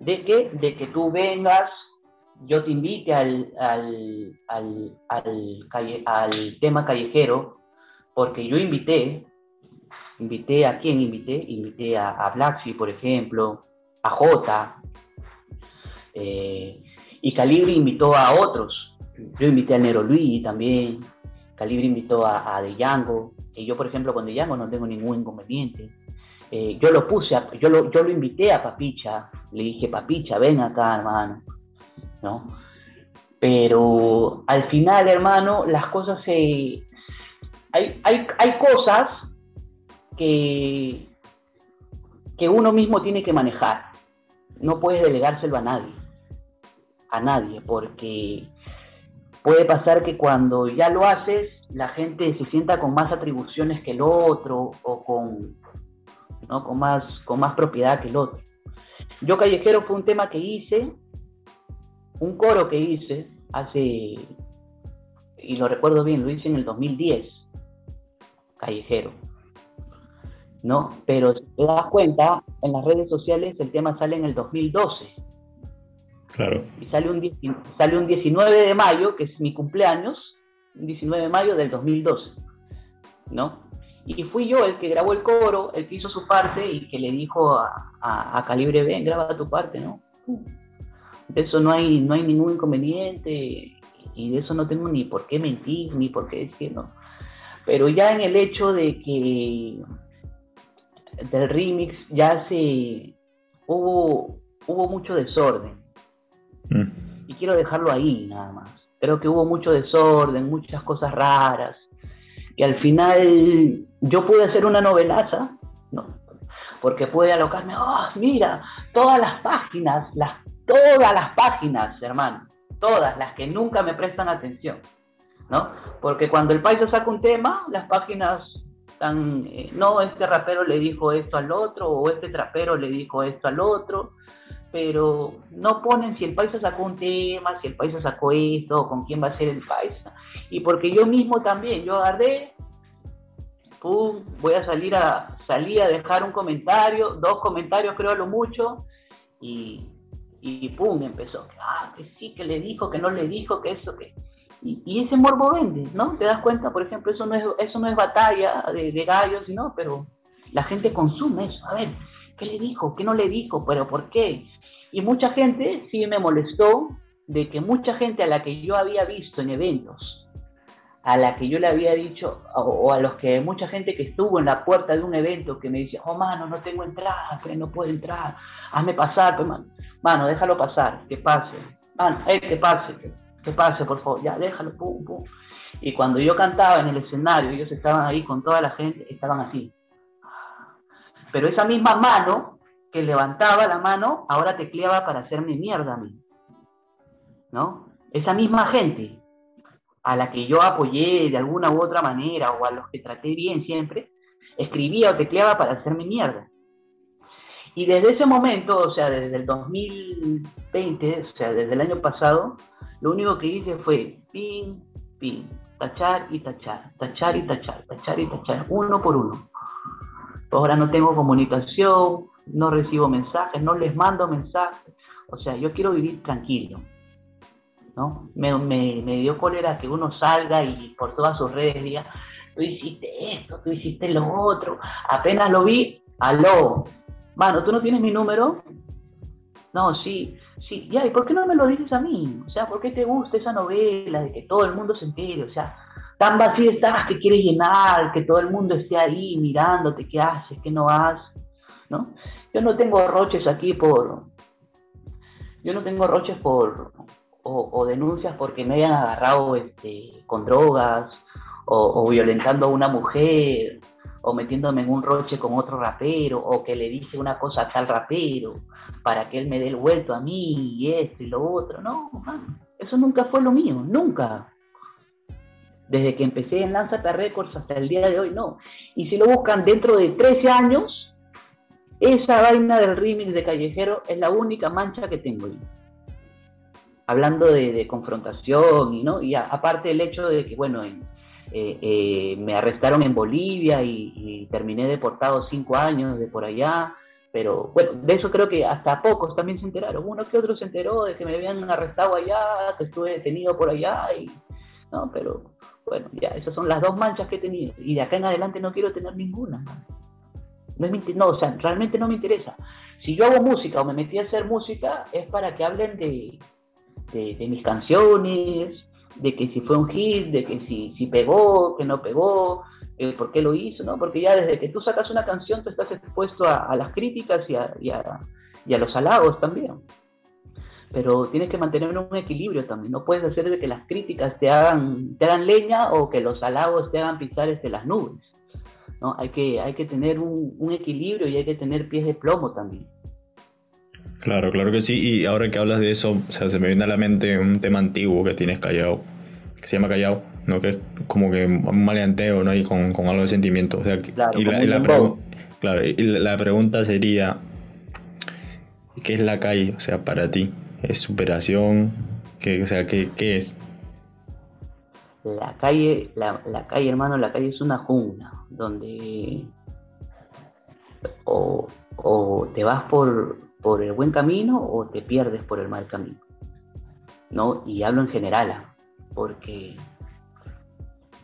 B: de que, de que tú vengas, yo te invite al, al, al, tema callejero, porque yo invité, invité a quién invité, invité a, a por ejemplo, a Jota, eh, y Calibri invitó a otros. Yo invité a Nero Luis también, Calibri invitó a, a De Django, y yo, por ejemplo, con De Django no tengo ningún inconveniente. Eh, yo lo puse, yo, lo, yo lo invité a Papicha, le dije, Papicha, ven acá, hermano, ¿no? Pero al final, hermano, las cosas se... Hay, hay, hay cosas que, que uno mismo tiene que manejar. No puedes delegárselo a nadie, a nadie, porque puede pasar que cuando ya lo haces, la gente se sienta con más atribuciones que el otro o con, ¿no? con, más, con más propiedad que el otro. Yo Callejero fue un tema que hice, un coro que hice hace, y lo recuerdo bien, lo hice en el 2010, Callejero. ¿No? Pero si te das cuenta, en las redes sociales el tema sale en el 2012.
A: Claro.
B: Y sale un, sale un 19 de mayo, que es mi cumpleaños, un 19 de mayo del 2012. ¿No? Y fui yo el que grabó el coro, el que hizo su parte y que le dijo a, Calibre, ven, graba tu parte, ¿no? De eso no hay, no hay ningún inconveniente y de eso no tengo ni por qué mentir, ni por qué decir, ¿no? Pero ya en el hecho de que del remix ya se hubo, hubo mucho desorden. Mm. Y quiero dejarlo ahí nada más. Creo que hubo mucho desorden, muchas cosas raras y al final yo pude hacer una novelaza, ¿no? Porque pude alocarme, oh, mira, todas las páginas, las, todas las páginas, hermano, todas las que nunca me prestan atención. ¿no? Porque cuando el país saca un tema, las páginas están, eh, no, este rapero le dijo esto al otro, o este trapero le dijo esto al otro, pero no ponen si el país sacó un tema, si el país sacó esto, con quién va a ser el país. Y porque yo mismo también, yo agarré, pum, voy a salir a, salir a dejar un comentario, dos comentarios creo a lo mucho, y, y pum, empezó, ah, que sí, que le dijo, que no le dijo, que eso, que... Y, ese morbo vende, ¿no? Te das cuenta, por ejemplo, eso no es, eso no es batalla de, de gallos, ¿no? Pero la gente consume eso. A ver, ¿qué le dijo? ¿Qué no le dijo? ¿Pero por qué? Y mucha gente sí me molestó de que mucha gente a la que yo había visto en eventos, a la que yo le había dicho, o, a los que mucha gente que estuvo en la puerta de un evento que me decía, oh mano, no tengo entrada, no puedo entrar, hazme pasar, pues, mano, mano, déjalo pasar, que pase, mano, eh, que pase, que, pase, por favor, ya, déjalo, pum, pum. Y cuando yo cantaba en el escenario, ellos estaban ahí con toda la gente, estaban así. Pero esa misma mano que levantaba la mano, ahora tecleaba para hacerme mierda a mí. ¿No? Esa misma gente a la que yo apoyé de alguna u otra manera o a los que traté bien siempre, escribía o tecleaba para hacerme mierda. Y desde ese momento, o sea, desde el 2020, o sea, desde el año pasado, lo único que hice fue pin, pin, tachar y tachar, tachar y tachar, tachar y tachar, uno por uno. Ahora no tengo comunicación, no recibo mensajes, no les mando mensajes. O sea, yo quiero vivir tranquilo. Me, dio cólera que uno salga y por todas sus redes diga, tú hiciste esto, tú hiciste lo otro. Apenas lo vi, aló. Mano, ¿tú no tienes mi número? No, sí, sí. Ya, ¿y por qué no me lo dices a mí? O sea, ¿por qué te gusta esa novela de que todo el mundo se entere? O sea, tan vacío estás que quieres llenar, que todo el mundo esté ahí mirándote, qué haces, qué no haces. ¿no? Yo no tengo roches aquí por, yo no tengo roches por, o, denuncias porque me hayan agarrado este, con drogas, o, violentando a una mujer, o metiéndome en un roche con otro rapero, o que le dice una cosa a tal rapero, para que él me dé el vuelto a mí, y esto y lo otro, no, eso nunca fue lo mío, nunca. Desde que empecé en Lanzata Records hasta el día de hoy, no. Y si lo buscan dentro de 13 años, esa vaina del remix de Callejero es la única mancha que tengo. Hablando de, confrontación y no y aparte el hecho de que bueno eh, eh, me arrestaron en Bolivia y, terminé deportado cinco años de por allá pero bueno de eso creo que hasta pocos también se enteraron. Uno que otro se enteró de que me habían arrestado allá que estuve detenido por allá y no pero bueno ya esas son las dos manchas que he tenido. Y de acá en adelante no quiero tener ninguna. No, o sea, realmente no me interesa. Si yo hago música o me metí a hacer música, es para que hablen de, de, mis canciones, de que si fue un hit, de que si, si pegó, que no pegó, eh, por qué lo hizo, ¿no? Porque ya desde que tú sacas una canción, tú estás expuesto a, las críticas y a, y, a, los halagos también. Pero tienes que mantener un equilibrio también. No puedes hacer de que las críticas te hagan, te hagan leña o que los halagos te hagan pisar desde las nubes. ¿no? Hay que, hay que tener un, equilibrio y hay que tener pies de plomo también.
A: Claro, claro que sí. Y ahora que hablas de eso, o sea, se me viene a la mente un tema antiguo que tienes callado, que se llama callado, ¿no? Que es como que un maleanteo, ¿no? Y con, algo de sentimiento. O sea, y, la, claro, y la pregunta sería, ¿qué es la calle? O sea, para ti, ¿es superación? ¿Qué, o sea, ¿qué, qué es?
B: la calle, la, calle, hermano, la calle es una jungla donde o, te vas por, por, el buen camino o te pierdes por el mal camino. ¿no? Y hablo en general, ¿ah? porque,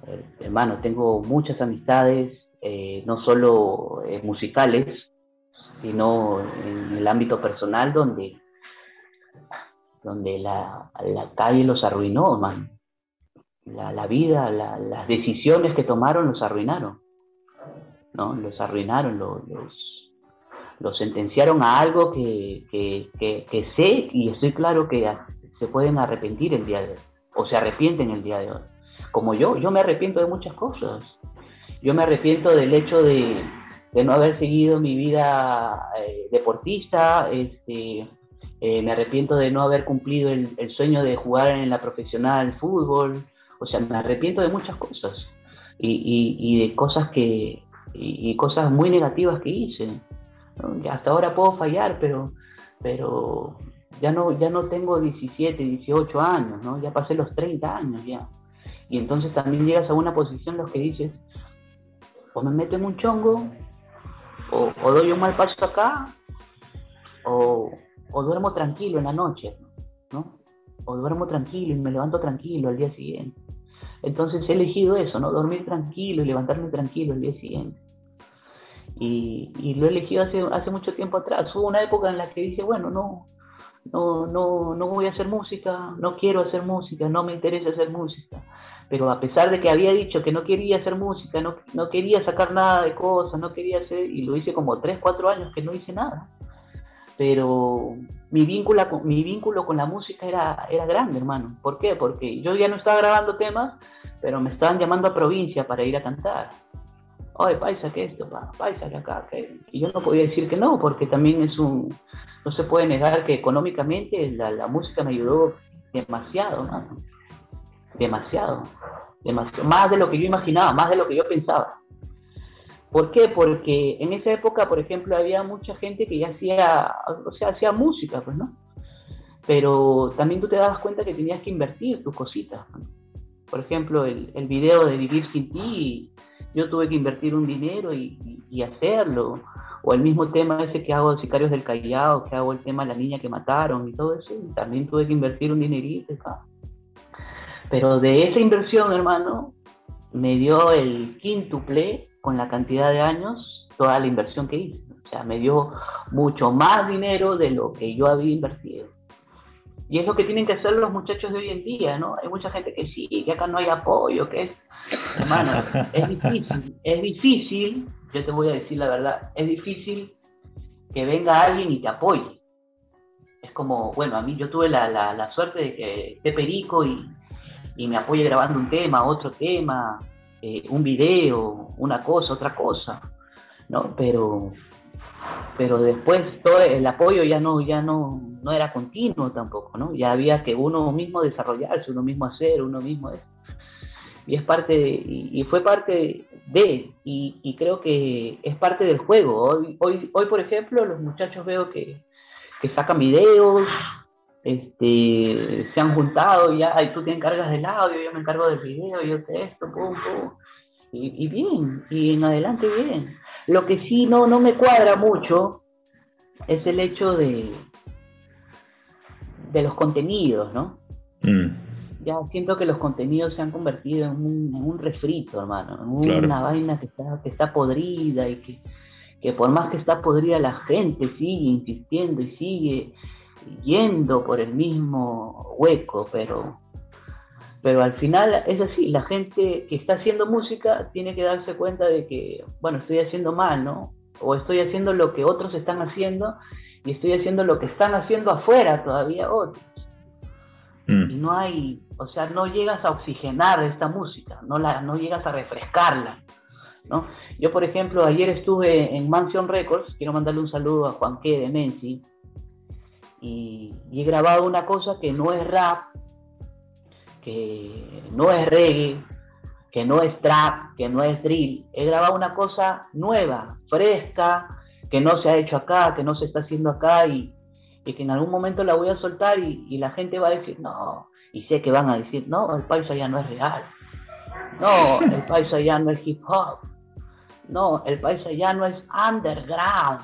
B: eh, hermano, tengo muchas amistades, eh, no solo eh, musicales, sino en el ámbito personal donde, donde la, la calle los arruinó, hermano la, vida, las decisiones que tomaron los arruinaron, ¿no? Los arruinaron, los, los, sentenciaron a algo que, que, sé y estoy claro que se pueden arrepentir el día de hoy, o se arrepienten el día de hoy. Como yo, yo me arrepiento de muchas cosas. Yo me arrepiento del hecho de, no haber seguido mi vida eh, deportista, este, eh, me arrepiento de no haber cumplido el, sueño de jugar en la profesional fútbol, o sea, me arrepiento de muchas cosas y, de cosas que, cosas muy negativas que hice. Hasta ahora puedo fallar, pero, pero ya no, ya no tengo 17, 18 años, ¿no? Ya pasé los 30 años ya. Y entonces también llegas a una posición en los que dices, o me meto en un chongo, o, doy un mal paso acá, o, o, duermo tranquilo en la noche, ¿no? O duermo tranquilo y me levanto tranquilo al día siguiente. Entonces he elegido eso, ¿no? Dormir tranquilo y levantarme tranquilo el día siguiente. Y, lo he elegido hace, hace mucho tiempo atrás. Hubo una época en la que dije, bueno, no, no, no, no voy a hacer música, no quiero hacer música, no me interesa hacer música. Pero a pesar de que había dicho que no quería hacer música, no, no quería sacar nada de cosas, no quería hacer, y lo hice como 3, 4 años que no hice nada. Pero mi vínculo con, mi vínculo con la música era, era grande, hermano. ¿Por qué? Porque yo ya no estaba grabando temas, pero me estaban llamando a provincia para ir a cantar. Oye, paisa, ¿qué esto? Paisa, que acá. Y yo no podía decir que no, porque también es un, no se puede negar que económicamente la, música me ayudó demasiado, demasiado, demasiado, más de lo que yo imaginaba, más de lo que yo pensaba. ¿Por qué? Porque en esa época, por ejemplo, había mucha gente que ya hacía, o sea, hacía música, pues, ¿no? Pero también tú te dabas cuenta que tenías que invertir tus cositas. Por ejemplo, el, el, video de Vivir sin ti, yo tuve que invertir un dinero y, hacerlo o el mismo tema ese que hago de Sicarios del Callao, que hago el tema de la niña que mataron y todo eso, también tuve que invertir un dinerito. Pero de esa inversión, hermano, me dio el quíntuple con la cantidad de años toda la inversión que hice. O sea, me dio mucho más dinero de lo que yo había invertido. Y es lo que tienen que hacer los muchachos de hoy en día, ¿no? Hay mucha gente que sí, que acá no hay apoyo, que es... Hermano, es difícil, es difícil yo te voy a decir la verdad, es difícil que venga alguien y te apoye. Es como, bueno, a mí yo tuve la, suerte de que esté Perico y, me apoye grabando un tema, otro tema, eh, un video, una cosa, otra cosa, ¿no? Pero, pero después todo el apoyo ya no, ya no, no era continuo tampoco, ¿no? Ya había que uno mismo desarrollarse, uno mismo hacer, uno mismo esto. Y es parte y, fue parte de y, creo que es parte del juego. Hoy hoy hoy por ejemplo los muchachos veo que, sacan videos este se han juntado ya y tú te encargas del audio yo me encargo del video yo te esto pum pum. Y, bien y en adelante bien lo que sí no no me cuadra mucho es el hecho de de los contenidos no mm. Ya siento que los contenidos se han convertido en un, refrito, hermano, en una vaina que está, que está podrida y que, que por más que está podrida la gente sigue insistiendo y sigue yendo por el mismo hueco, pero, pero al final es así, la gente que está haciendo música tiene que darse cuenta de que, bueno, estoy haciendo mal, ¿no? O estoy haciendo lo que otros están haciendo y estoy haciendo lo que están haciendo afuera todavía otros. Mm. Y no hay, o sea, no llegas a oxigenar esta música, no, la, no llegas a refrescarla. ¿no? Yo, por ejemplo, ayer estuve en Mansion Records, quiero mandarle un saludo a Juan K. de Menzi, y, he grabado una cosa que no es rap, que no es reggae, que no es trap, que no es drill. He grabado una cosa nueva, fresca, que no se ha hecho acá, que no se está haciendo acá y, y que en algún momento la voy a soltar y, la gente va a decir, no, y sé que van a decir, no, el paisa ya no es real, no, el paisa ya no es hip hop, no, el paisa ya no es underground.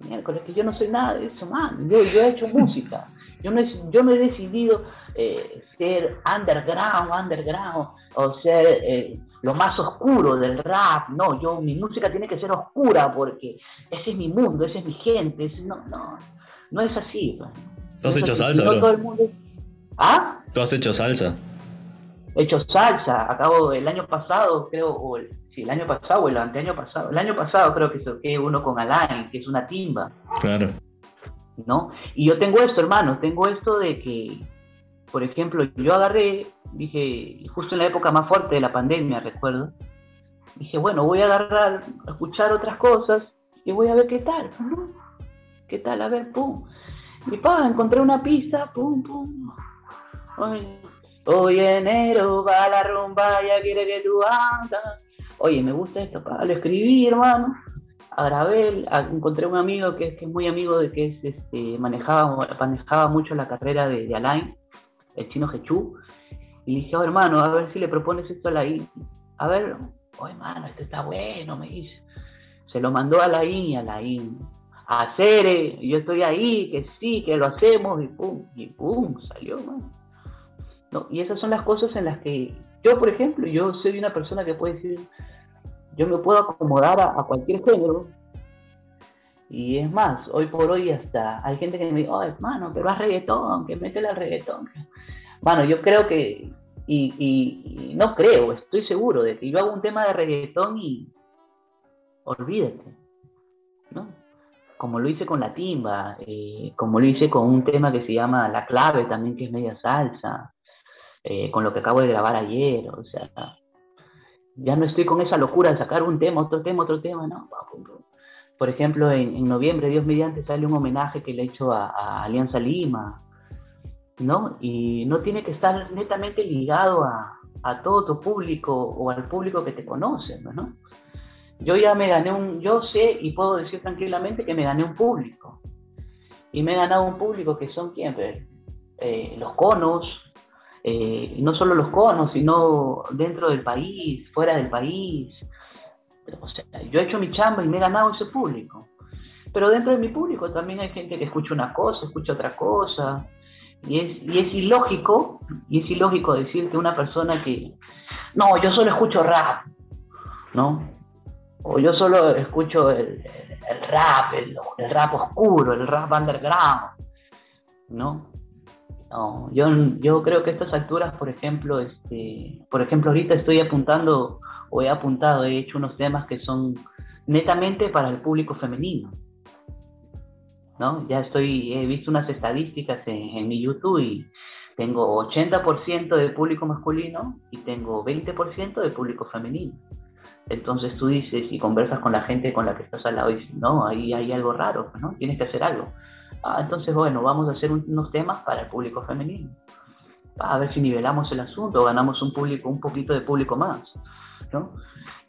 B: Miércoles, que yo no soy nada de eso, man. Yo, yo he hecho música. Yo no he, yo no he decidido eh, ser underground, underground, o ser eh, lo más oscuro del rap. No, yo, mi música tiene que ser oscura porque ese es mi mundo, ese es mi gente. no, no. No es así.
A: ¿Tú has hecho salsa,
B: no Todo el mundo... ¿Ah?
A: ¿Tú has hecho salsa?
B: He hecho salsa. Acabo el año pasado, creo, o el, sí, el año pasado o el anteaño pasado. El año pasado creo que toqué uno con Alain, que es una timba.
A: Claro.
B: ¿No? Y yo tengo esto, hermano, tengo esto de que, por ejemplo, yo agarré, dije, justo en la época más fuerte de la pandemia, recuerdo, dije, bueno, voy a agarrar, a escuchar otras cosas y voy a ver qué tal. ¿qué tal? A ver, pum. Y pa, encontré una pista, pum, pum. Hoy enero va la rumba, ya quiere que tú andas. Oye, me gusta esto, para lo escribí, hermano. Gravel, encontré un amigo que, es muy amigo de que es, este, manejaba, manejaba mucho la carrera de Alain, el chino Jechú. Y dije, oh, hermano, a ver si le propones esto a la I. A ver, oh, hermano, esto está bueno, me dice. Se lo mandó a la I y a la I. A Cere, yo estoy ahí, que sí, que lo hacemos, y pum, y pum, salió. ¿no? Y esas son las cosas en las que yo, por ejemplo, yo soy una persona que puede decir, yo me puedo acomodar a, cualquier género. Y es más, hoy por hoy hasta hay gente que me dice, oh, hermano, pero haz reggaetón, que métele al reggaetón. Bueno, yo creo que, y, no creo, estoy seguro de que yo hago un tema de reggaetón y olvídate, ¿no? Como lo hice con la timba, eh, como lo hice con un tema que se llama La Clave también, que es media salsa, eh, con lo que acabo de grabar ayer, o sea, ya no estoy con esa locura de sacar un tema, otro tema, otro tema, no. Por ejemplo, en, noviembre, Dios mediante, sale un homenaje que le he hecho a, Alianza Lima, ¿no? Y no tiene que estar netamente ligado a, todo tu público o al público que te conoce, ¿no? Yo ya me gané un, yo sé y puedo decir tranquilamente que me gané un público. Y me he ganado un público que son quién, eh, los conos, eh, no solo los conos, sino dentro del país, fuera del país. yo he hecho mi chamba y me he ganado ese público. Pero dentro de mi público también hay gente que escucha una cosa, escucha otra cosa. Y es, y es ilógico, y es ilógico decir que una persona que, no, yo solo escucho rap, ¿no? O yo solo escucho el, rap, el, el, rap oscuro, el rap underground, ¿no? No, yo, yo creo que a estas alturas, por ejemplo, este, por ejemplo, ahorita estoy apuntando o he apuntado, he hecho unos temas que son netamente para el público femenino. ¿No? Ya estoy, he visto unas estadísticas en, mi YouTube y tengo 80% de público masculino y tengo 20% de público femenino. Entonces tú dices y conversas con la gente con la que estás al lado y dices, no, ahí hay algo raro, ¿no? Tienes que hacer algo. Ah, entonces, bueno, vamos a hacer unos temas para el público femenino. a ver si nivelamos el asunto, ganamos un público, un poquito de público más, ¿no?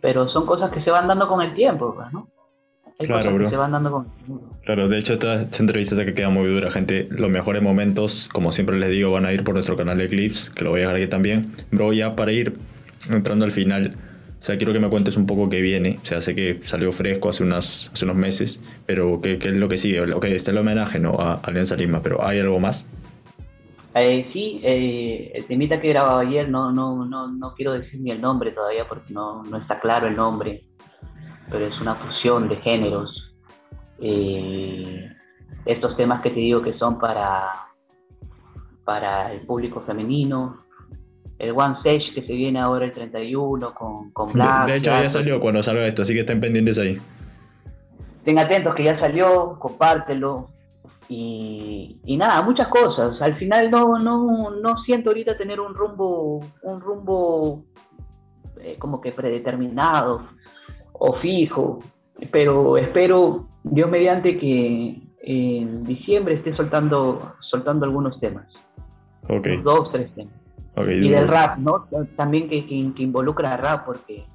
B: Pero son cosas que se van dando con el tiempo, pues,
A: claro, bro. se van dando con Claro, de hecho, esta, esta entrevista que queda muy dura, gente. Los mejores momentos, como siempre les digo, van a ir por nuestro canal de clips, que lo voy a dejar aquí también. Bro, ya para ir entrando al final, o sea, quiero que me cuentes un poco qué viene. O sea, sé que salió fresco hace, unas, hace unos meses, pero ¿qué, qué es lo que sigue? Ok, está el homenaje ¿no? a Alianza Lima, pero ¿hay algo más?
B: Eh, sí, eh, el temita que grababa ayer, no, no, no, no quiero decir ni el nombre todavía porque no, no está claro el nombre, pero es una fusión de géneros. Eh, estos temas que te digo que son para, para el público femenino, el One Stage que se viene ahora el 31 con, con Black.
A: De, hecho, ya salió cuando salga esto, así que estén pendientes ahí.
B: Estén atentos que ya salió, compártelo. Y, y nada, muchas cosas. Al final no, no, no siento ahorita tener un rumbo, un rumbo eh, como que predeterminado o fijo, pero espero, Dios mediante, que en diciembre esté soltando, soltando algunos temas.
A: Okay.
B: Dos, tres temas y del rap, ¿no? También que, que, involucra rap, porque,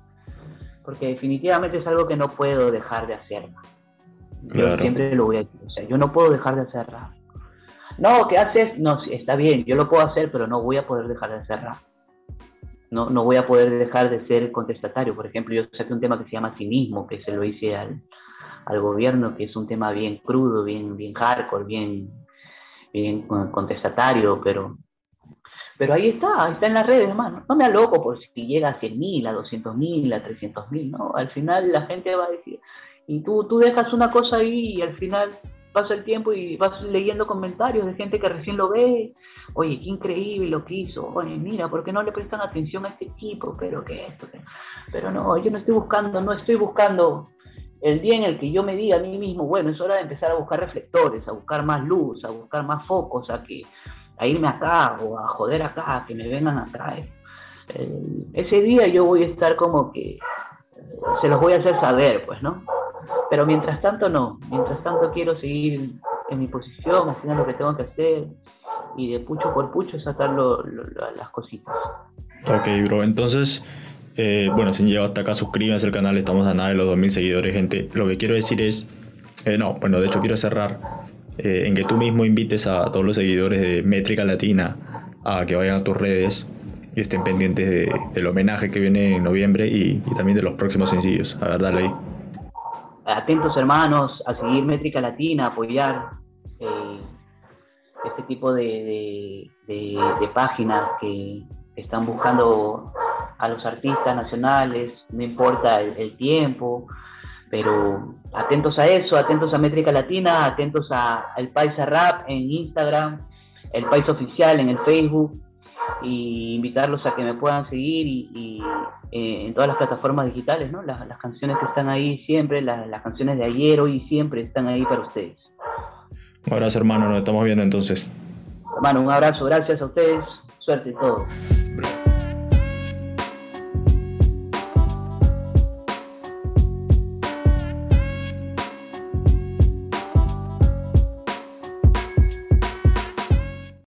B: porque definitivamente es algo que no puedo dejar de hacer. Yo siempre lo voy a decir, o sea, yo no puedo dejar de hacer rap. No, ¿qué haces? No, está bien, yo lo puedo hacer, pero no voy a poder dejar de hacer rap. No, no voy a poder dejar de ser contestatario. Por ejemplo, yo saqué un tema que se llama Cinismo, que se lo hice al, al gobierno, que es un tema bien crudo, bien, bien hardcore, bien, bien contestatario, pero pero ahí está, ahí está en las redes, hermano. No me aloco por si llega a 100.000, a 200.000, a 300.000, ¿no? Al final la gente va a decir, y tú, tú dejas una cosa ahí y al final pasa el tiempo y vas leyendo comentarios de gente que recién lo ve. Oye, qué increíble lo que hizo. Oye, mira, ¿por qué no le prestan atención a este tipo? Pero que esto, pero no, yo no estoy buscando, no estoy buscando el día en el que yo me diga a mí mismo, bueno, es hora de empezar a buscar reflectores, a buscar más luz, a buscar más focos, a que a irme acá o a joder acá, que me vengan acá. Eh, ese día yo voy a estar como que se los voy a hacer saber, pues, ¿no? Pero mientras tanto no, mientras tanto quiero seguir en mi posición, haciendo lo que tengo que hacer y de pucho por pucho sacar las cositas.
A: Ok, bro, entonces, eh, bueno, si han hasta acá, suscríbanse al canal, estamos a nada de los 2000 seguidores, gente. Lo que quiero decir es, eh, no, bueno, de hecho quiero cerrar eh, en que tú mismo invites a todos los seguidores de Métrica Latina a que vayan a tus redes y estén pendientes del homenaje que viene en noviembre y, también de los próximos sencillos. A ver, dale ahí.
B: Atentos hermanos a seguir Métrica Latina, apoyar este tipo de, páginas que están buscando a los artistas nacionales, no importa el, tiempo, pero atentos a eso, atentos a Métrica Latina, atentos a El Paisa Rap en Instagram, El País Oficial en el Facebook, y invitarlos a que me puedan seguir y, eh, en todas las plataformas digitales, ¿no? Las, canciones que están ahí siempre, las, las, canciones de ayer, hoy y siempre están ahí para ustedes.
A: Un abrazo hermano, nos estamos viendo entonces.
B: Hermano, un abrazo, gracias a ustedes, suerte y todo.